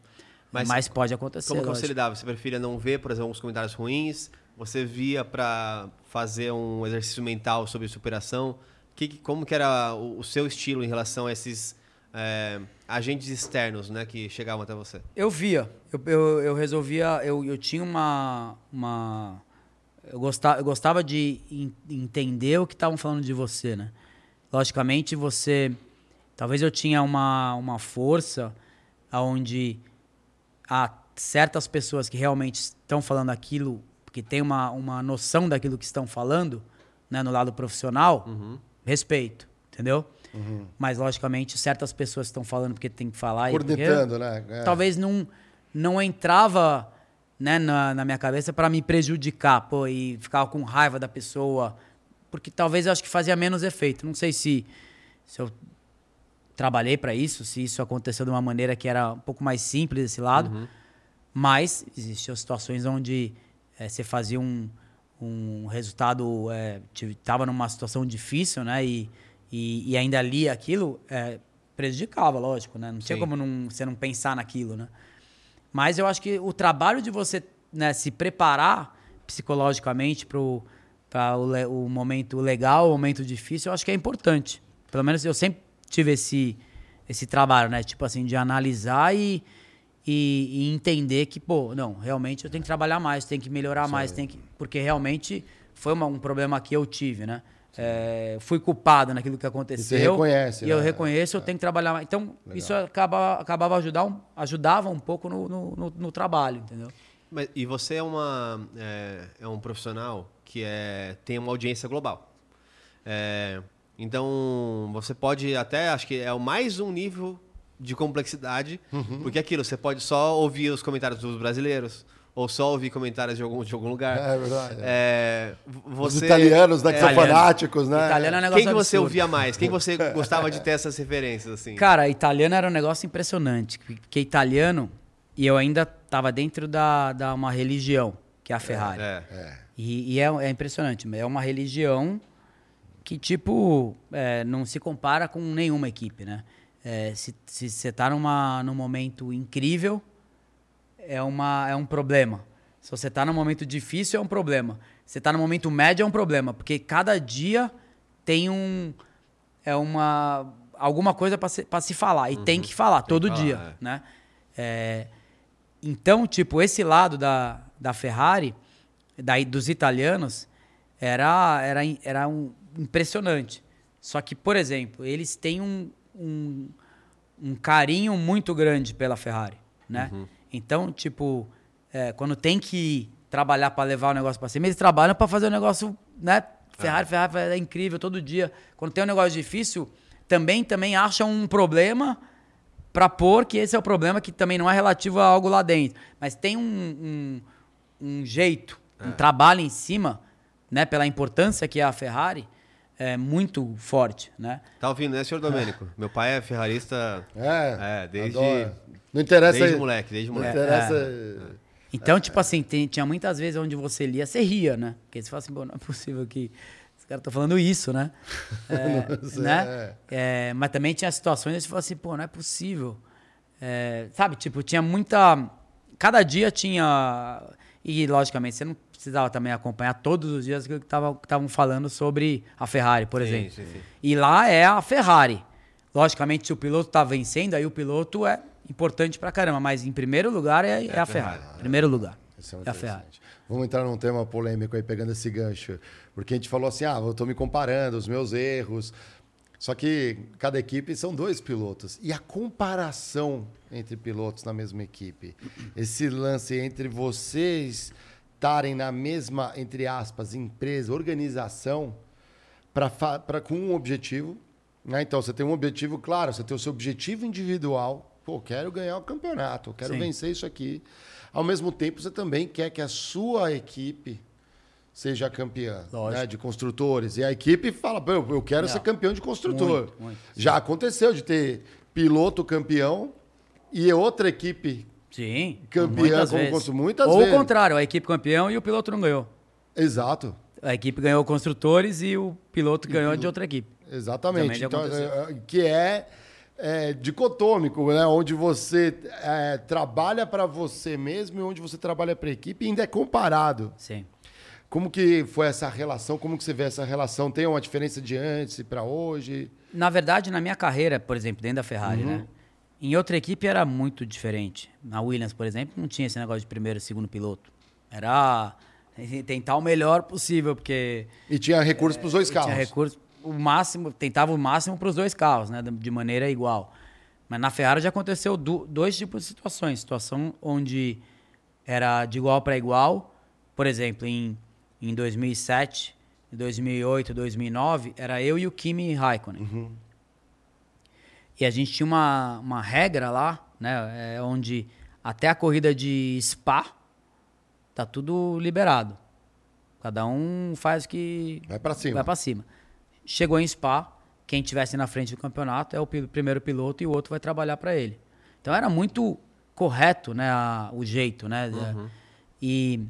Mas Mas, pode acontecer. Como que você lógico. lidava? Você preferia não ver, por exemplo, alguns comentários ruins? Você via pra fazer um exercício mental sobre superação? Que, como que era o, o seu estilo em relação a esses é, agentes externos, né, que chegavam até você? Eu via. Eu, eu, eu resolvia. Eu, eu tinha uma. uma eu, gostava, eu gostava de en- entender o que estavam falando de você, né? Logicamente, você. Talvez eu tinha uma, uma força onde há certas pessoas que realmente estão falando aquilo, que tem uma, uma noção daquilo que estão falando, né, no lado profissional, respeito, entendeu? Mas, logicamente, certas pessoas estão falando porque tem que falar. Cornetando, né? É. talvez não, não entrava né, na, na minha cabeça para me prejudicar, pô, e ficava com raiva da pessoa, porque talvez eu acho que fazia menos efeito. Não sei se, se eu trabalhei para isso, se isso aconteceu de uma maneira que era um pouco mais simples desse lado, mas existiam situações onde eh, você fazia um, um resultado, estava numa situação difícil, né, e, e, e ainda lia aquilo, eh, prejudicava, lógico, né, não tinha Sim. como não, você não pensar naquilo, né. Mas eu acho que o trabalho de você né, se preparar psicologicamente para o, o momento legal, o momento difícil, eu acho que é importante. Pelo menos eu sempre tive esse, esse trabalho, né? Tipo assim, de analisar e, e, e entender que, pô, não, realmente eu tenho que trabalhar mais, tenho que melhorar mais, tenho que, porque realmente foi uma- um problema que eu tive, né? É, fui culpado naquilo que aconteceu. reconhece, E eu né? reconheço, eu tenho que trabalhar mais. Então, isso acaba, acabava ajudar, um- ajudava um pouco no, no, no- no trabalho, entendeu? Mas, e você é, uma, é, é um profissional que é, tem uma audiência global. É, então, você pode até, acho que é o mais um nível de complexidade, porque é aquilo, você pode só ouvir os comentários dos brasileiros, ou só ouvir comentários de algum, de algum lugar. É verdade. É, Os você, italianos, né, que são Italiano. fanáticos, né? Italiano é um negócio Quem que você absurdo. ouvia mais? Quem você gostava de ter essas referências, assim? Cara, italiano era um negócio impressionante. Porque italiano, e eu ainda estava dentro da, da uma religião, que é a Ferrari. É. E, e é, é impressionante. É uma religião que, tipo, é, não se compara com nenhuma equipe, né? É, se se você tá numa, num momento incrível, é, uma, é um problema. Se você tá num momento difícil, é um problema. Se você tá num momento médio, é um problema. Porque cada dia tem um... É uma... Alguma coisa para se, pra se falar. E tem que falar, todo falar, dia, é. né? É, então, tipo, esse lado da, da Ferrari, daí dos italianos, era, era, era um, impressionante. Só que, por exemplo, eles têm um, um, um carinho muito grande pela Ferrari, né? Então, tipo, é, quando tem que trabalhar para levar o negócio para cima, eles trabalham para fazer o negócio, né? Ferrari, Ferrari, Ferrari é incrível todo dia. Quando tem um negócio difícil, também também acham um problema para pôr que esse é o problema que também não é relativo a algo lá dentro, mas tem um, um, um jeito, um trabalho em cima, né? Pela importância que é a Ferrari, é muito forte, né? Tá ouvindo, né, senhor Domênico? Meu pai é ferrarista É, É, desde- adoro. Não interessa... desde moleque, desde Não moleque. interessa... Então, tipo assim, tem- tinha muitas vezes onde você lia, você ria, né? Porque você fala assim, "Pô, não é possível que os caras estão falando isso, né? É, né? É, mas também tinha situações onde você fala assim, pô, não é possível. É, sabe, tipo, tinha muita. Cada dia tinha. E, logicamente, você não precisava também acompanhar todos os dias que estavam falando sobre a Ferrari, por Sim, exemplo. sim, sim. E lá é a Ferrari. Logicamente, se o piloto tá vencendo, aí o piloto é importante pra caramba. Mas em primeiro lugar é, é a Ferrari. Primeiro lugar. É É a Ferrari. Vamos entrar num tema polêmico aí, pegando esse gancho. Porque a gente falou assim, ah, eu tô me comparando, os meus erros. Só que cada equipe são dois pilotos. E a comparação entre pilotos na mesma equipe? Esse lance entre vocês estarem na mesma, entre aspas, empresa, organização, pra, com um objetivo. Né? Então, você tem um objetivo, claro, você tem o seu objetivo individual. Pô, quero ganhar o campeonato, eu quero Sim. vencer isso aqui. Ao mesmo tempo, você também quer que a sua equipe seja campeã né, de construtores. E a equipe fala, "Pô, eu eu quero Não. ser campeão de construtor. Muito, muito. Já aconteceu de ter piloto campeão e outra equipe Sim. Campeã muitas como vezes. muitas Ou vezes. o contrário, a equipe campeão e o piloto não ganhou. Exato. A equipe ganhou construtores e o piloto ganhou de outra equipe. Exatamente. Então, é, é, que é, é, dicotômico, né? onde você é, trabalha para você mesmo e onde você trabalha para a equipe e ainda é comparado. Sim. Como que foi essa relação? Como que você vê essa relação? Tem uma diferença de antes para hoje? Na verdade, na minha carreira, por exemplo, dentro da Ferrari, Uhum. né? Em outra equipe era muito diferente. Na Williams, por exemplo, não tinha esse negócio de primeiro e segundo piloto. Era tentar o melhor possível, porque E tinha recursos para os dois E carros. Tinha recurso, o máximo, tentava o máximo para os dois carros, né? De maneira igual. Mas na Ferrari já aconteceu du- dois tipos de situações. Situação onde era de igual para igual. Por exemplo, em, em 2007, 2008, 2009, era eu e o Kimi Raikkonen. E a gente tinha uma, uma regra lá, né? é, onde até a corrida de Spa tá tudo liberado. Cada um faz o que Vai para cima. vai para cima. Chegou em Spa, quem tivesse na frente do campeonato é o primeiro piloto e o outro vai trabalhar para ele. Então era muito correto, né, a- o jeito, né? E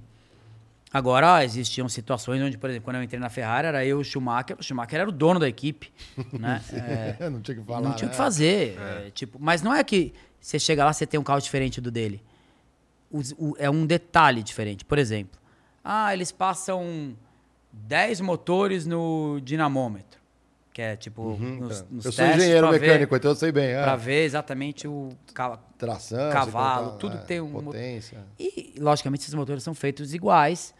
agora existiam situações onde, por exemplo, quando eu entrei na Ferrari, era eu e o Schumacher, o Schumacher era o dono da equipe, né? É, não tinha que falar. não tinha o que né? fazer. é, tipo, mas não é que você chega lá você tem um carro diferente do dele. Os- o- é um detalhe diferente. Por exemplo, ah, eles passam 10 motores no dinamômetro. Que é tipo nos, tá. nos Eu sou engenheiro pra ver- mecânico, então eu sei bem. É. Pra ver exatamente o ca- Tração, cavalo, você conta, tudo é, tem um potência. E, logicamente, esses motores são feitos iguais,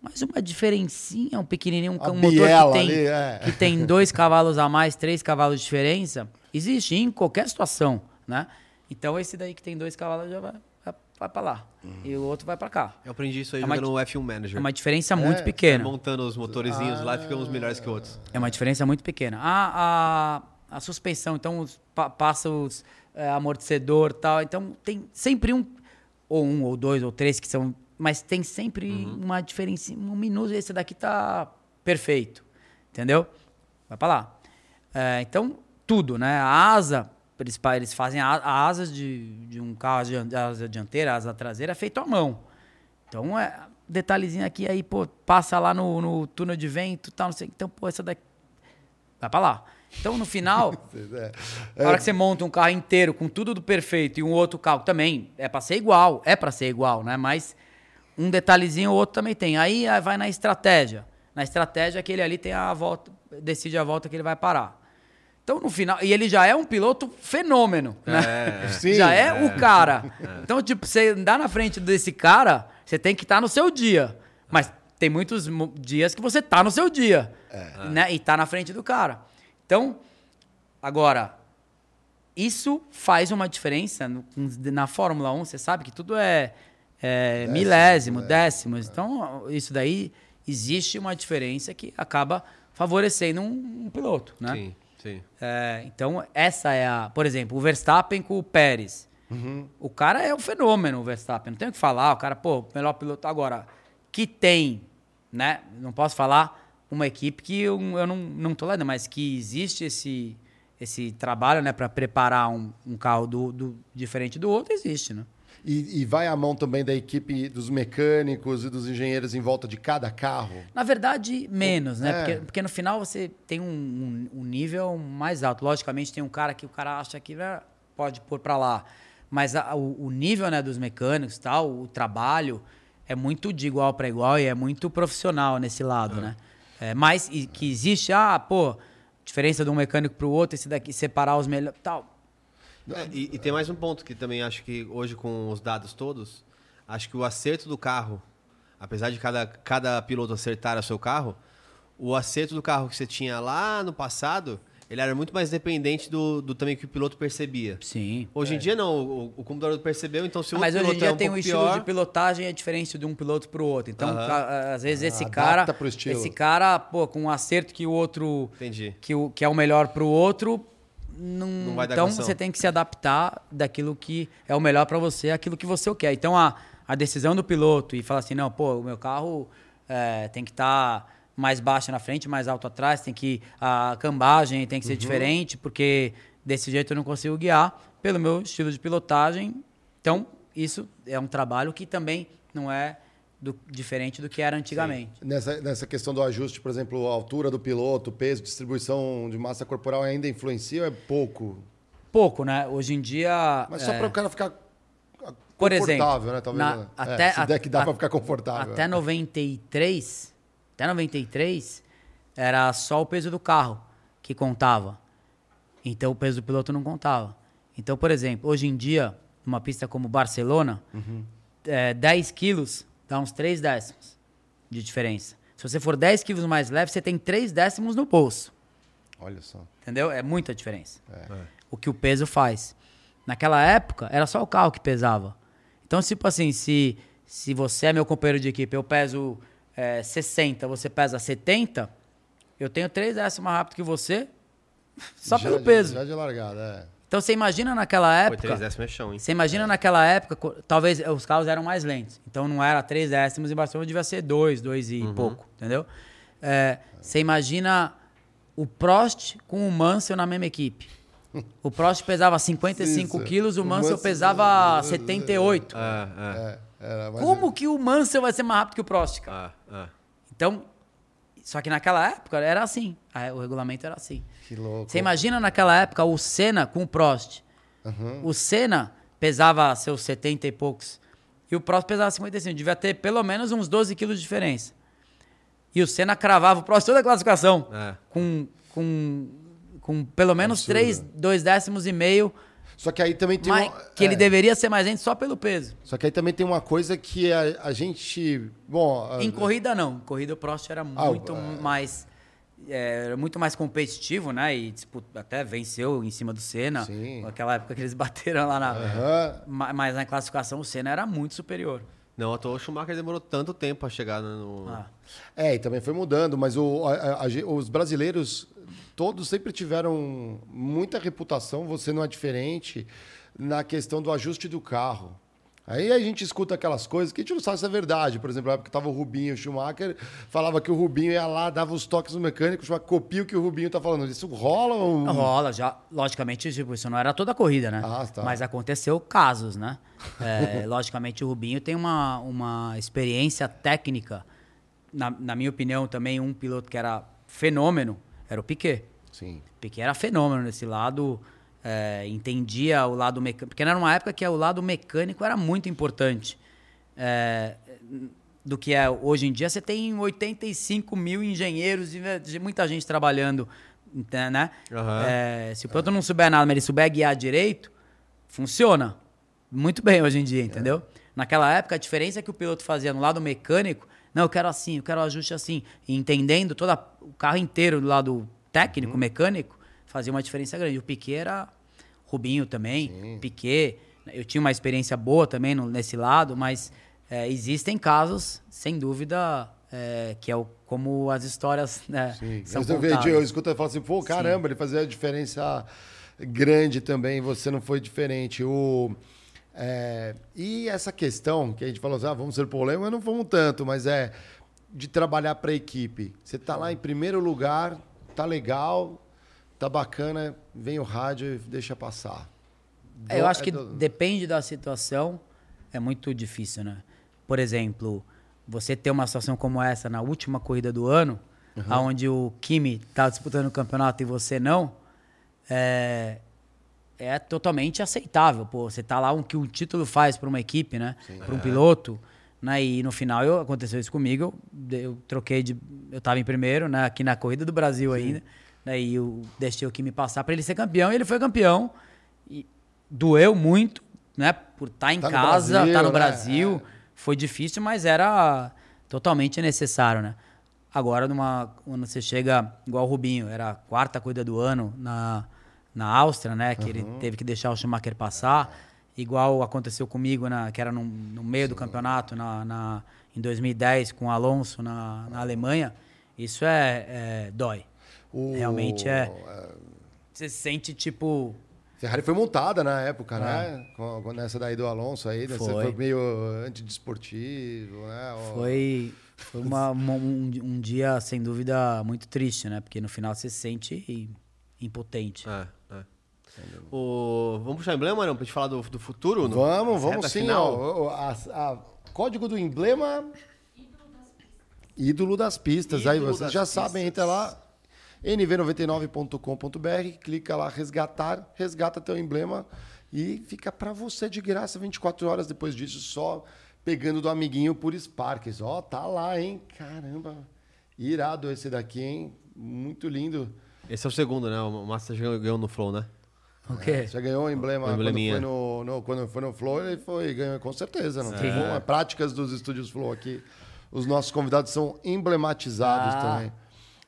mas uma diferencinha, um pequenininho, um, A motor que tem, ali, é. que tem dois cavalos a mais, três cavalos de diferença, existe em qualquer situação, né? Então, esse daí que tem dois cavalos já vai, vai, pra lá, e o outro vai pra cá. Eu aprendi isso aí É uma jogando no F1 Manager. É uma diferença É, muito pequena. montando os motorizinhos lá e ficam uns melhores que outros. É uma diferença muito pequena. A, a, a suspensão, então, os, pa, passa os é, amortecedor e tal. Então, tem sempre um, ou um, ou dois, ou três que são. Mas tem sempre uma diferença, um minuto. Esse daqui tá perfeito. Entendeu? Vai pra lá. É, então, tudo, né? A asa, eles, eles fazem a, a asas de, de um carro, a asa dianteira, a asa traseira, é feito à mão. Então, é detalhezinho aqui, aí, pô, passa lá no, no túnel de vento, tal, não sei. Então, pô, essa daqui. Vai pra lá. Então, no final, É. na hora que você monta um carro inteiro com tudo do perfeito e um outro carro também, é pra ser igual, é pra ser igual, né? Mas um detalhezinho o outro também tem. Aí ah, vai na estratégia. Na estratégia, aquele ali tem a volta, decide a volta que ele vai parar. Então, no final, e ele já é um piloto fenômeno, né? Sim. já é, o cara. Então, tipo, você andar na frente desse cara, você tem que estar no seu dia. Mas tem muitos dias que você tá no seu dia, né? E tá na frente do cara. Então, agora, isso faz uma diferença no- na Fórmula 1. Você sabe que tudo é, é milésimo, décimos. Então, isso daí existe uma diferença que acaba favorecendo um, um piloto, né? Sim, sim. É, então, essa é a. Por exemplo, o Verstappen com o Pérez. O cara é um fenômeno, o Verstappen. Não tem o que falar. O cara, pô, melhor piloto. Agora, que tem, né? Não posso falar uma equipe que eu, eu não, não tô lendo, mas que existe esse, esse trabalho, né, para preparar um, um carro do, do- diferente do outro, existe, né? E, e vai à mão também da equipe dos mecânicos e dos engenheiros em volta de cada carro? Na verdade, menos, né? É. Porque, porque no final você tem um, um- um nível mais alto. Logicamente, tem um cara que o cara acha que né, pode pôr para lá. Mas a- o, o nível né, dos mecânicos e tal, o trabalho, é muito de igual para igual e é muito profissional nesse lado, né? É, mas e- que existe, ah, pô, diferença de um mecânico para o outro, esse daqui, separar os melhores, tal. É, e, e tem mais um ponto que também acho que hoje, com os dados todos, acho que o acerto do carro, apesar de cada, cada piloto acertar o seu carro, o acerto do carro que você tinha lá no passado, ele era muito mais dependente do, do também que o piloto percebia. Sim. Hoje em dia não, o, o computador percebeu, então se o Ah, Mas hoje em piloto dia é um tem um estilo pior, de pilotagem é diferente de um piloto para o outro. Então, Aham. ca- às vezes esse adapta cara, esse cara, pô, com um acerto que o outro Entendi. que, o, que é o melhor para o outro, não, Não vai dar então condição. você tem que se adaptar daquilo que é o melhor para você, aquilo que você quer. Então a, a decisão do piloto e falar assim, não, pô, o meu carro é, tem que estar mais baixo na frente, mais alto atrás, tem que a cambagem tem que Uhum. ser diferente, porque desse jeito eu não consigo guiar pelo meu estilo de pilotagem. Então isso é um trabalho que também não é do- diferente do que era antigamente. Nessa, nessa questão do ajuste, por exemplo, a altura do piloto, peso, distribuição de massa corporal ainda influencia ou é pouco? Pouco, né? Hoje em dia. Mas só é, para o cara ficar Por confortável, exemplo, né? Talvez, na- né? até, é, se der que dá para ficar confortável. Até 93, até 93, era só o peso do carro que contava. Então o peso do piloto não contava. Então, por exemplo, hoje em dia, numa pista como Barcelona, Uhum. é, 10 quilos dá uns 3 décimos de diferença. Se você for 10 quilos mais leve, você tem 3 décimos no bolso. Olha só. Entendeu? É muita diferença. É. O que o peso faz. Naquela época, era só o carro que pesava. Então, tipo assim, se, se você é meu companheiro de equipe, eu peso é, 60, você pesa 70, eu tenho 3 décimos mais rápido que você, só Já pelo de- peso. Já de largada, é. Então, você imagina naquela Foi época... três décimos é chão, hein? Você imagina naquela época, talvez os carros eram mais lentos. Então não era 3 décimos, em Barcelona devia ser 2, 2 e pouco, entendeu? É, você imagina o Prost com o Mansell na mesma equipe. O Prost pesava 55 Isso. quilos, o O Mansell Mansell- pesava 78. Ah, ah, É, era mais- Como que o Mansell vai ser mais rápido que o Prost, cara? ah, ah. Então, só que naquela época era assim. O regulamento era assim. Que louco. Você imagina naquela época o Senna com o Prost. O Senna pesava seus 70 e poucos. E o Prost pesava 55. Devia ter pelo menos uns 12 quilos de diferença. E o Senna cravava o Prost toda a classificação. É. Com, com, com pelo menos Absurdo. 3, 2 décimos e meio. Só que aí também tem mais- uma... que ele é. deveria ser mais lento só pelo peso. Só que aí também tem uma coisa que a, a gente... Bom... a- Em corrida, não. Em corrida, o Prost era Ah, muito é. mais. É, Era muito mais competitivo, né? E disputa, até venceu em cima do Senna. Sim. Naquela época que eles bateram lá na. Ma- Mas na classificação o Senna era muito superior. Não, toa o Schumacher demorou tanto tempo pra chegar no... Ah. É, e também foi mudando, mas o, a- a- a os brasileiros todos sempre tiveram muita reputação, você não é diferente, na questão do ajuste do carro. Aí a gente escuta aquelas coisas que a gente não sabe se é verdade. Por exemplo, na época que tava o Rubinho, o Schumacher falava que o Rubinho ia lá, dava os toques no mecânico, o Schumacher copia o que o Rubinho tá falando. Isso rola ou... Não rola, já. Logicamente, tipo, isso não era toda a corrida, né? Ah, tá. Mas aconteceu casos, né? É, logicamente, o Rubinho tem uma, uma experiência técnica. Na, na minha opinião, também um piloto que era fenômeno era o Piquet. Sim. Piquet era fenômeno nesse lado, é, entendia o lado mecânico. Porque era uma época que o lado mecânico era muito importante. É, do que é hoje em dia, você tem 85 mil engenheiros e de muita gente trabalhando, né? Aham. É, se o piloto não souber nada, mas ele souber guiar direito, funciona muito bem hoje em dia, entendeu? Naquela época, a diferença que o piloto fazia no lado mecânico, não, eu quero assim, eu quero ajuste assim, e entendendo todo o carro inteiro do lado técnico, mecânico, fazia uma diferença grande. O Piquet era Rubinho também, Piquet, eu tinha uma experiência boa também no- nesse lado, mas é, existem casos, sem dúvida, é, que é o, como as histórias né, Sim. são eu, vejo, contadas. eu escuto e falo assim, pô, caramba, ele fazia diferença grande também, você não foi diferente. O, é, e essa questão que a gente falou assim, ah, vamos ser polêmico, mas não fomos tanto, mas é de trabalhar para a equipe. Você tá lá em primeiro lugar, tá legal, tá bacana, vem o rádio e deixa passar. É, eu Do- acho é que do- depende da situação. é muito difícil, né? Por exemplo, você ter uma situação como essa na última corrida do ano, Uhum. onde o Kimi tá disputando o campeonato e você não, é, é totalmente aceitável. Pô, você tá lá, o que o título faz para uma equipe, né? Para um piloto. Né? E no final eu, aconteceu isso comigo. Eu, eu troquei de. Eu tava em primeiro, né? Aqui na Corrida do Brasil ainda. Né? E eu deixei o Kimi passar para ele ser campeão. E ele foi campeão. E doeu muito, né? Por estar em Tá no casa, Brasil, estar no né? Brasil. É. Foi difícil, mas era totalmente necessário, né? Agora, numa, quando você chega, igual o Rubinho, era a quarta corrida do ano na, na Áustria, né? Que ele teve que deixar o Schumacher passar. Igual aconteceu comigo, na, que era no, no meio do campeonato, na, na- em 2010, com o Alonso na, na Alemanha. Isso é, é- dói. O- Realmente é. Você se sente tipo. Ferrari foi montada na época, É. né? Com, com essa daí do Alonso aí, né? Você Foi. foi meio antidesportivo, né? Foi, foi uma- uma- um, um dia, sem dúvida, muito triste, né? Porque no final você se sente impotente. É, é. O... Vamos puxar o emblema, não? Pra gente falar do, do futuro? no- Vamos, nessa vamos sim. final? Ó, ó, a, a- código do emblema. Ídolo das pistas. Aí Ídolo vocês das já pistas. sabem, entra lá, nv99.com.br, clica lá, resgatar, resgata teu emblema e fica pra você de graça 24 horas depois disso, só pegando do amiguinho por Sparks. Ó, tá lá, hein? Caramba. Irado esse daqui, hein? Muito lindo. Esse é o segundo, né? O Massa já ganhou no Flow, né? O quê? Você ganhou o emblema O quando foi no, no- quando foi no Flow, ele foi, ganhou com certeza. Não Sim. tem como. É práticas dos estúdios Flow aqui. Os nossos convidados são emblematizados Ah. também.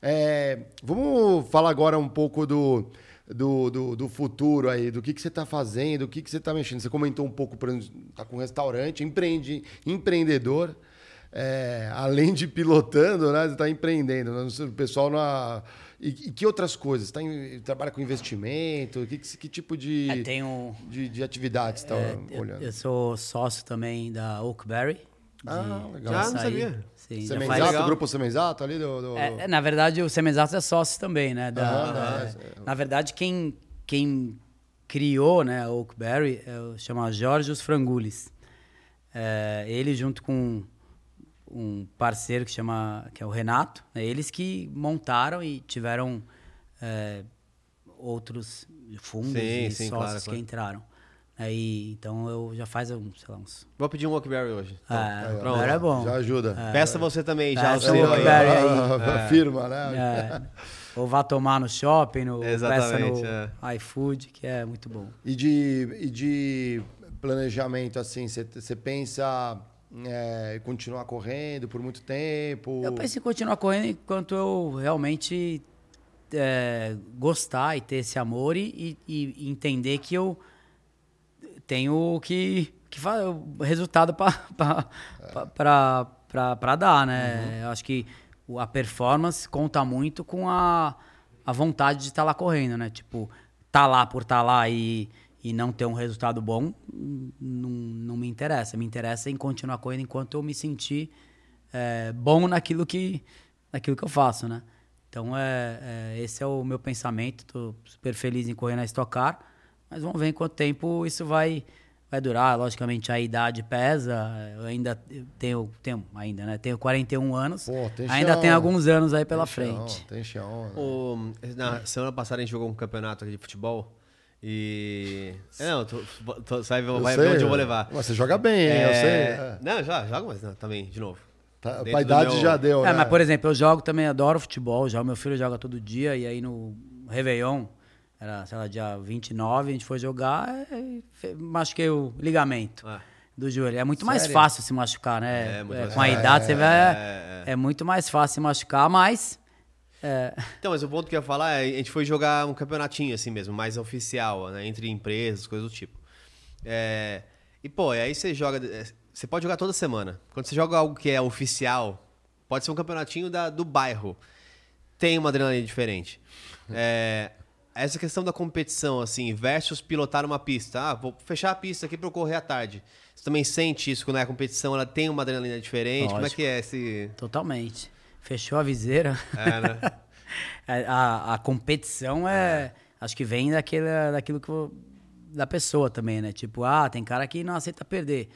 É, vamos falar agora um pouco do, do, do, do futuro aí, do que, que você está fazendo, do que, que você está mexendo. Você comentou um pouco, por exemplo, tá com um restaurante, empreende, empreendedor. É, além de pilotando, né? Você está empreendendo. né? O pessoal na. E, e que outras coisas? Você tá em- trabalha com investimento? Que, que, que tipo de, É, um- de, de atividades está É, eu, olhando? eu sou sócio também da Oakberry. Ah, legal. Ah, não sabia. Sim, já Semenzato, faz- legal. grupo Semenzato ali do. do- É, é, na verdade, o Semenzato é sócio também, né? da- da- é, Na verdade, quem, quem criou né, a Oakberry é, o- chama Jorge Frangulis. É, ele junto com um parceiro que chama que é o Renato, né, eles que montaram e tiveram é, outros fundos Sim, e sim, sócios claro, que claro. entraram. Aí, então eu já faz um, sei lá, uns. Vou pedir um Walkberry hoje. Então, É, pronto. é bom. Já ajuda. Peça você também, já É, o seu seu aí. Ah, Firma, né? É, ou vá tomar no shopping, no peça Exatamente, no é. iFood, que é muito bom. E de, e de planejamento, assim, você- pensa é, em continuar correndo por muito tempo? Eu penso em continuar correndo enquanto eu realmente é, gostar e ter esse amor e, e- e entender que eu tenho que, que o resultado para dar, né? Eu acho que a performance conta muito com a, a vontade de estar lá correndo, né? Tipo, tá lá por estar lá e, e não ter um resultado bom, não, não me interessa. Me interessa em continuar correndo enquanto eu me sentir é, bom naquilo que, naquilo que eu faço, né? Então, é, é, esse é o meu pensamento. Tô super feliz em correr na Stock Car, mas vamos ver em quanto tempo isso vai, vai durar. Logicamente, a idade pesa. Eu ainda tenho, tenho ainda, né? Tenho 41 anos. Pô, tem ainda chão. tem alguns anos aí pela Tem chão, frente. Tem chão. né? O- na semana passada a gente jogou um campeonato aqui de futebol e. É, Não, tu, tu, vai, Eu vai sei, ver onde eu vou levar. Mas você joga bem, hein? Eu sei. é. Não, já, joga, mas não, também, de novo. Tá, a idade meu- já deu, É, né? mas por exemplo, eu jogo também, adoro futebol. Já o meu filho joga todo dia e aí no Réveillon, era, sei lá, dia 29, a gente foi jogar e machuquei o ligamento Ah. do joelho. É muito mais Sério? fácil se machucar, né? É, muito É, mais com a idade você vai. É, É, muito mais fácil se machucar, mas. é, Então, mas o ponto que eu ia falar é a gente foi jogar um campeonatinho assim mesmo, mais oficial, né? Entre empresas, coisas do tipo. É, E, pô, aí você joga. é, Você pode jogar toda semana. Quando você joga algo que é oficial, pode ser um campeonatinho da, do bairro. Tem uma adrenalina diferente. É, essa questão da competição, assim, versus pilotar uma pista. Ah, vou fechar a pista aqui pra eu correr à tarde. Você também sente isso quando é a competição, ela tem uma adrenalina diferente? Como é Lógico. que é esse. totalmente. Fechou a viseira. É, né? É, a, a competição é, Acho que vem daquele, daquilo que. eu- da pessoa também, né? Tipo, ah, tem cara que não aceita perder.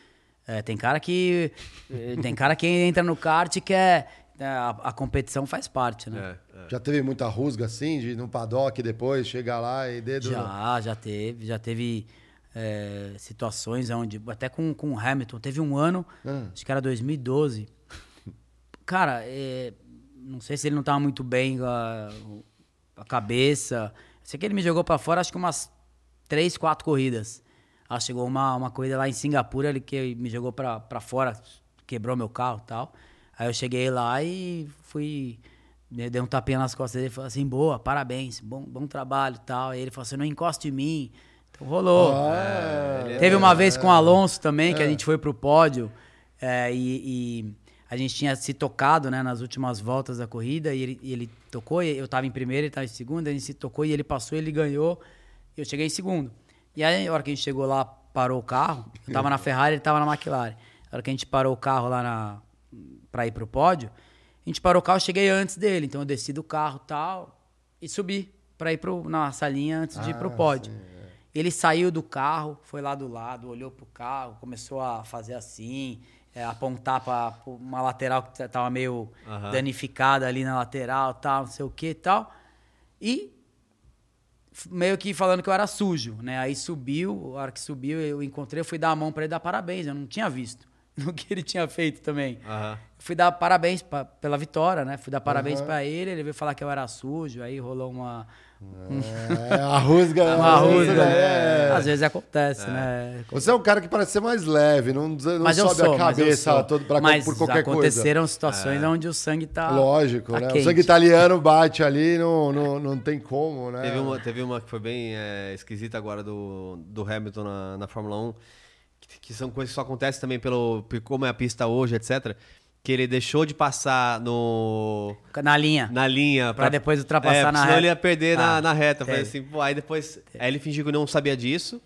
É, tem cara que eh, tem cara que entra no kart e quer é, a, a competição faz parte, né? É, Já teve muita rusga assim, de ir no paddock depois, chegar lá e dedo. Já, já teve, já teve é, situações onde até com com o Hamilton teve um ano, Ah. acho que era 2012. Cara, é, não sei se ele não tava muito bem a, a cabeça. Sei que ele me jogou pra fora, acho que umas três, quatro corridas. Aí chegou uma, uma corrida lá em Singapura, ele que me jogou pra fora, quebrou meu carro e tal. Aí eu cheguei lá e fui. Né, Dei um tapinha nas costas dele e falei assim: boa, parabéns, bom, bom trabalho e tal. Aí ele falou assim: não encosta em mim. Então rolou. Ah, Teve uma vez com o Alonso também, que É. a gente foi pro pódio é, e, e a gente tinha se tocado né, nas últimas voltas da corrida e ele, e ele tocou, e eu tava em primeiro, ele tava em segundo, a gente se tocou e ele passou, ele ganhou, eu cheguei em segundo. E aí, a hora que a gente chegou lá, parou o carro, eu tava na Ferrari, ele tava na McLaren. A hora que a gente parou o carro lá na, pra ir pro pódio, a gente parou o carro, cheguei antes dele, então eu desci do carro e tal, e subi pra ir pro, na salinha antes de ir pro Ah, pódio. sim, é. Ele saiu do carro, foi lá do lado, olhou pro carro, começou a fazer assim, é, apontar para uma lateral que tava meio Aham. danificada ali na lateral, tal, não sei o que e tal. E meio que falando que eu era sujo, né? Aí subiu, a hora que subiu, eu encontrei, eu fui dar a mão para ele dar parabéns, eu não tinha visto no que ele tinha feito também. Aham. Fui dar parabéns pra- pela vitória, né? Fui dar parabéns Aham. pra ele, ele veio falar que eu era sujo, aí rolou uma É, a rusga. uma rusga. é. Às vezes acontece, né? Você é um cara que parece ser mais leve, não, não Mas sobe sou, a mas cabeça todo pra, Mas por qualquer coisa. aconteceram situações onde o sangue tá Lógico, tá né? quente. O sangue italiano bate ali, não, não, não tem como, né? Teve uma, teve uma que foi bem é, esquisita agora do, do Hamilton na, na Fórmula 1, que, são coisas que só acontecem também pelo como é a pista hoje, etc. Que ele deixou de passar no, Na linha. na linha Pra depois ultrapassar é, na senão reta. ele ia perder na, Ah, na reta. Eu Falei teve. assim, pô, aí depois. Aí ele fingiu que não sabia disso.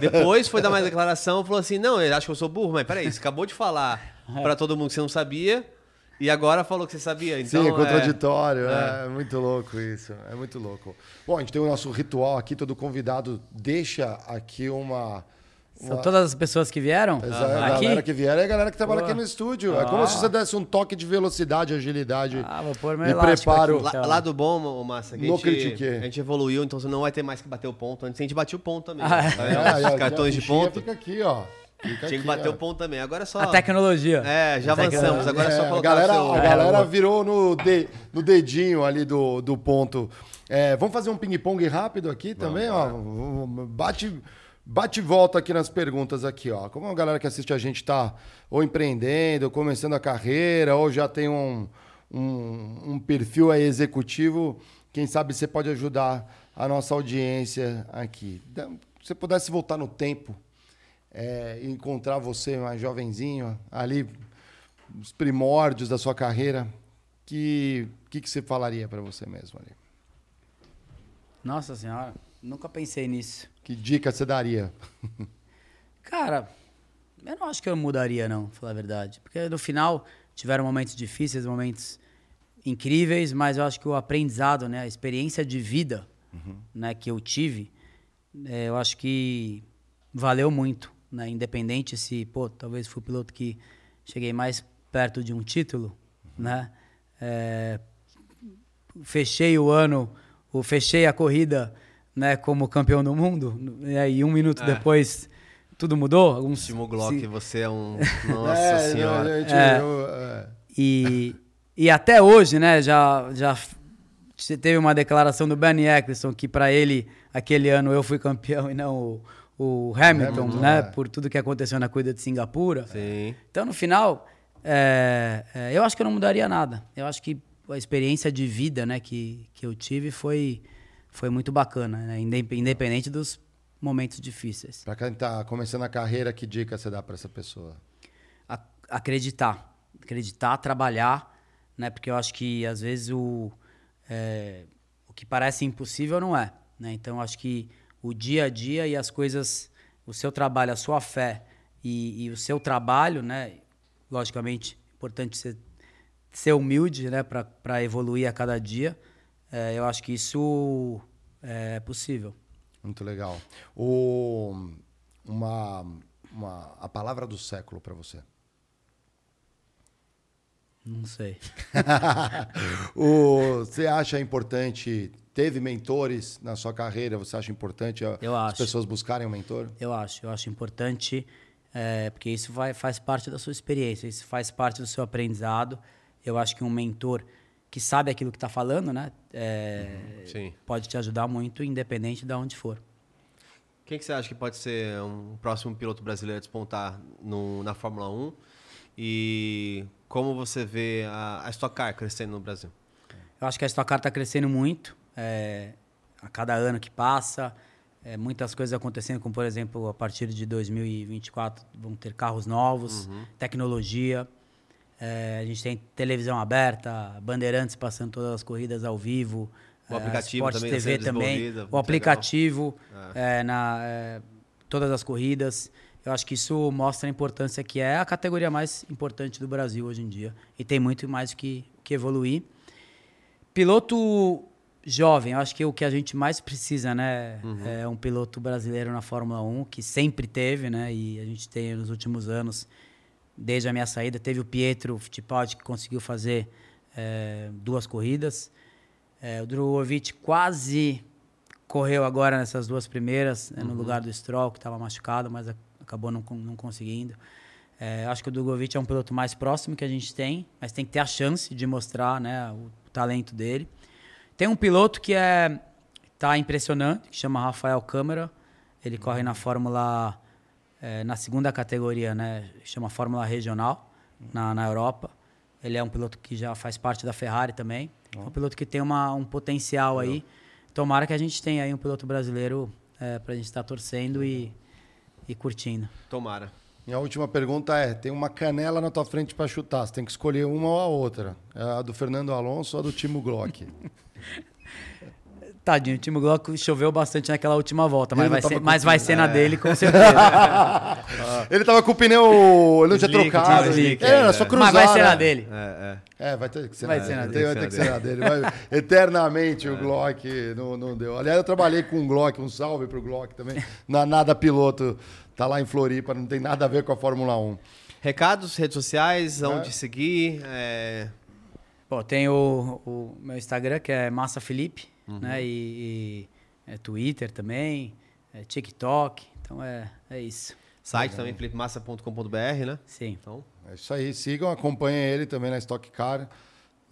Depois foi dar mais declaração, falou assim: não, ele acha que eu sou burro, mas peraí, você acabou de falar pra todo mundo que você não sabia. E agora falou que você sabia. Então, Sim, é é- contraditório, é. é muito louco isso, é muito louco. Bom, a gente tem o nosso ritual aqui, todo convidado deixa aqui uma... São todas as pessoas que vieram Exa- a aqui? galera que vier é a galera que trabalha Boa. aqui no estúdio. É como se você desse um toque de velocidade, agilidade Ah, vou pôr meu e elástico preparo. aqui, Lá, então. lado bom, ô, Massa, que No a, gente, critiquei. a gente evoluiu, então você não vai ter mais que bater o ponto. Antes a gente batia o ponto também. Ah, né? é. Tá É, vendo? aí, ó, Os cartões a de ponto. Fica aqui, ó. Fica Tinha que bater o ponto também. Agora é só. A tecnologia. É, já avançamos. Agora é É, só a colocar galera, o seu. a É, galera virou no, de- no dedinho ali do, do ponto. É, vamos fazer um ping-pong rápido aqui também, ó. Bate, bate e volta aqui nas perguntas aqui, ó. Como a galera que assiste a gente tá ou empreendendo, ou começando a carreira, ou já tem um, um, um perfil aí executivo, quem sabe você pode ajudar a nossa audiência aqui. Se você pudesse voltar no tempo, é, encontrar você mais jovenzinho ali os primórdios da sua carreira, que que, que você falaria para você mesmo ali? Nossa senhora, nunca pensei nisso. Que dica você daria? Cara, eu não acho que eu mudaria, não, pra falar a verdade. Porque no final tiveram momentos difíceis, momentos incríveis, mas eu acho que o aprendizado, né, a experiência de vida né, que eu tive, é, eu acho que valeu muito. Né? Independente se, pô, talvez fui o piloto que cheguei mais perto de um título, né? É, fechei o ano, ou fechei a corrida né, como campeão do mundo, né, e um minuto É. depois tudo mudou. Alguns, Timo Glock, se- você é um. Nossa É, senhora. não, gente, É. eu, é. E, e até hoje, né, já, já teve uma declaração do Bernie Eccleston que para ele, aquele ano, eu fui campeão e não o, o Hamilton, Hamilton, né, é. por tudo que aconteceu na corrida de Singapura. Sim. Então, no final, é, é, eu acho que eu não mudaria nada. Eu acho que a experiência de vida né, que, que eu tive foi, foi muito bacana, né, indep- independente dos momentos difíceis. Para quem tá começando a carreira, que dica você dá para essa pessoa? Acreditar. Acreditar, trabalhar, né? Porque eu acho que às vezes o, é, o que parece impossível não é. Né? Então eu acho que o dia a dia e as coisas, o seu trabalho, a sua fé e, e o seu trabalho, né? Logicamente, importante ser, ser humilde, né? Para evoluir a cada dia. É, eu acho que isso é possível. Muito legal. O, uma, uma, a palavra do século para você? Não sei. o, você acha importante, teve mentores na sua carreira, você acha importante a- as acho. pessoas buscarem um mentor? Eu acho, eu acho importante, é, porque isso vai, faz parte da sua experiência, isso faz parte do seu aprendizado. Eu acho que um mentor que sabe aquilo que está falando, né, é, Sim. pode te ajudar muito, independente de onde for. Quem que você acha que pode ser um próximo piloto brasileiro a despontar no, na Fórmula 1? E como você vê a, a Stock Car crescendo no Brasil? Eu acho que a Stock Car está crescendo muito, é, a cada ano que passa, é, muitas coisas acontecendo, como por exemplo, a partir de 2024 vão ter carros novos, tecnologia, é, a gente tem televisão aberta, bandeirantes passando todas as corridas ao vivo, O é, aplicativo Sport também TV também, o aplicativo legal. é, na é, todas as corridas. Eu acho que isso mostra a importância que é a categoria mais importante do Brasil hoje em dia. E tem muito mais que, que evoluir. Piloto jovem, eu acho que o que a gente mais precisa, né, é um piloto brasileiro na Fórmula 1, que sempre teve, né, e a gente tem nos últimos anos, desde a minha saída, teve o Pietro Fittipaldi que conseguiu fazer eh, duas corridas. Eh, o Drogovic quase correu agora nessas duas primeiras, né, no lugar do Stroll, que estava machucado, mas a- acabou não, não conseguindo. Eh, acho que o Drogovic é um piloto mais próximo que a gente tem, mas tem que ter a chance de mostrar né, o, talento dele. Tem um piloto que é tá impressionante, que chama Rafael Câmara. Ele corre na Fórmula eh, na segunda categoria, né? Chama Fórmula Regional na, na Europa. Ele é um piloto que já faz parte da Ferrari também. É um piloto que tem uma, um potencial aí. Tomara que a gente tenha aí um piloto brasileiro eh, para a gente estar torcendo e, e curtindo. Tomara. Minha última pergunta é: tem uma canela na tua frente para chutar, você tem que escolher uma ou a outra. É a do Fernando Alonso ou a do Timo Glock? Tadinho, o Timo Glock choveu bastante naquela última volta, mas vai ser, mas vai ser na dele com certeza. ele tava com o pneu. Ele não tinha Slick, trocado. tinha slick É, era ainda. só cruzar. mas vai ser né? na dele. É, É, vai ter que ser Vai na ser na dele. Vai ter que ser na dele. Vai- eternamente o Glock não, não deu. Aliás, eu trabalhei com um Glock, um salve pro Glock também. Na Nada Piloto, tá lá em Floripa, não tem nada a ver com a Fórmula 1. Recados, redes sociais, onde seguir. é, Pô, tem o, o meu Instagram, que é Massa Felipe, né? E, e é Twitter também, é TikTok. Então é, é isso. Site também, felipemassa.com.br, né? Sim. Então, É isso aí. Sigam, acompanhem ele também na Stock Car.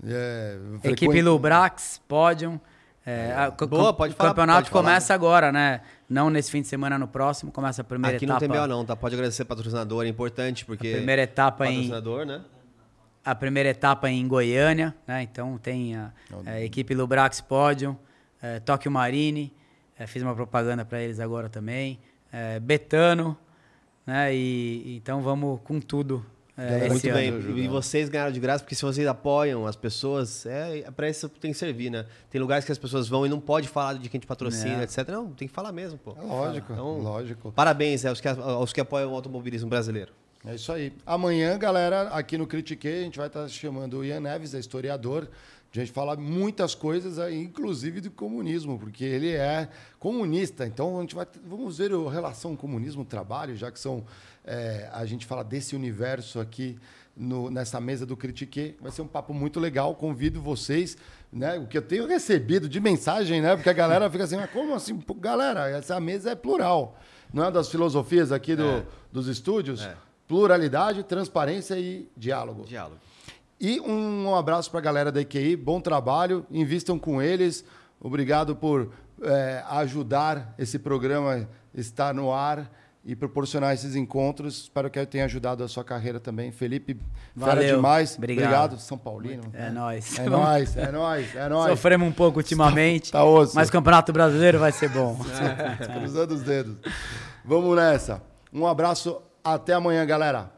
É, Equipe frequente- Lubrax, Pódium. É, a- co- Boa, pode o falar, campeonato pode falar. começa agora, né? Não nesse fim de semana, no próximo. Começa a primeira aqui não etapa. tem BO não, tá? Pode agradecer patrocinador, é importante, porque... A primeira etapa em Patrocinador, né? A primeira etapa em Goiânia, né? Então tem a, a equipe Lubrax Podium, é, Tóquio Marine, é, fiz uma propaganda para eles agora também, é, Betano, né? E então vamos com tudo é, Muito ano. bem. E vocês ganharam de graça, porque se vocês apoiam as pessoas, é, é pra isso que tem que servir, né? Tem lugares que as pessoas vão e não pode falar de quem te patrocina, É. etc. Não, tem que falar mesmo, pô. É lógico, Então, lógico. Parabéns é, aos, que, aos que apoiam o automobilismo brasileiro. É isso aí. Amanhã, galera, aqui no Critiquei, a gente vai estar chamando o Ian Neves, é historiador. A gente fala muitas coisas, inclusive do comunismo, porque ele é comunista. Então, a gente vai, vamos ver a relação comunismo-trabalho, já que são, é, a gente fala desse universo aqui no- nessa mesa do Critique. Vai ser um papo muito legal. Convido vocês, né? O que eu tenho recebido de mensagem, né? Porque a galera fica assim, mas como assim? Galera, essa mesa é plural. Não é das filosofias aqui do- dos estúdios? É. Pluralidade, transparência e diálogo. Diálogo. E um abraço para a galera da EQI, bom trabalho, invistam com eles. Obrigado por eh, ajudar esse programa estar no ar e proporcionar esses encontros. Espero que eu tenha ajudado a sua carreira também. Felipe, fera Valeu. demais. Obrigado. São Paulino. É nóis. É nóis, é nóis, é nóis. Sofremos um pouco ultimamente, Tá osso. mas o Campeonato Brasileiro vai ser bom. Cruzando os dedos. Vamos nessa. Um abraço, até amanhã, galera.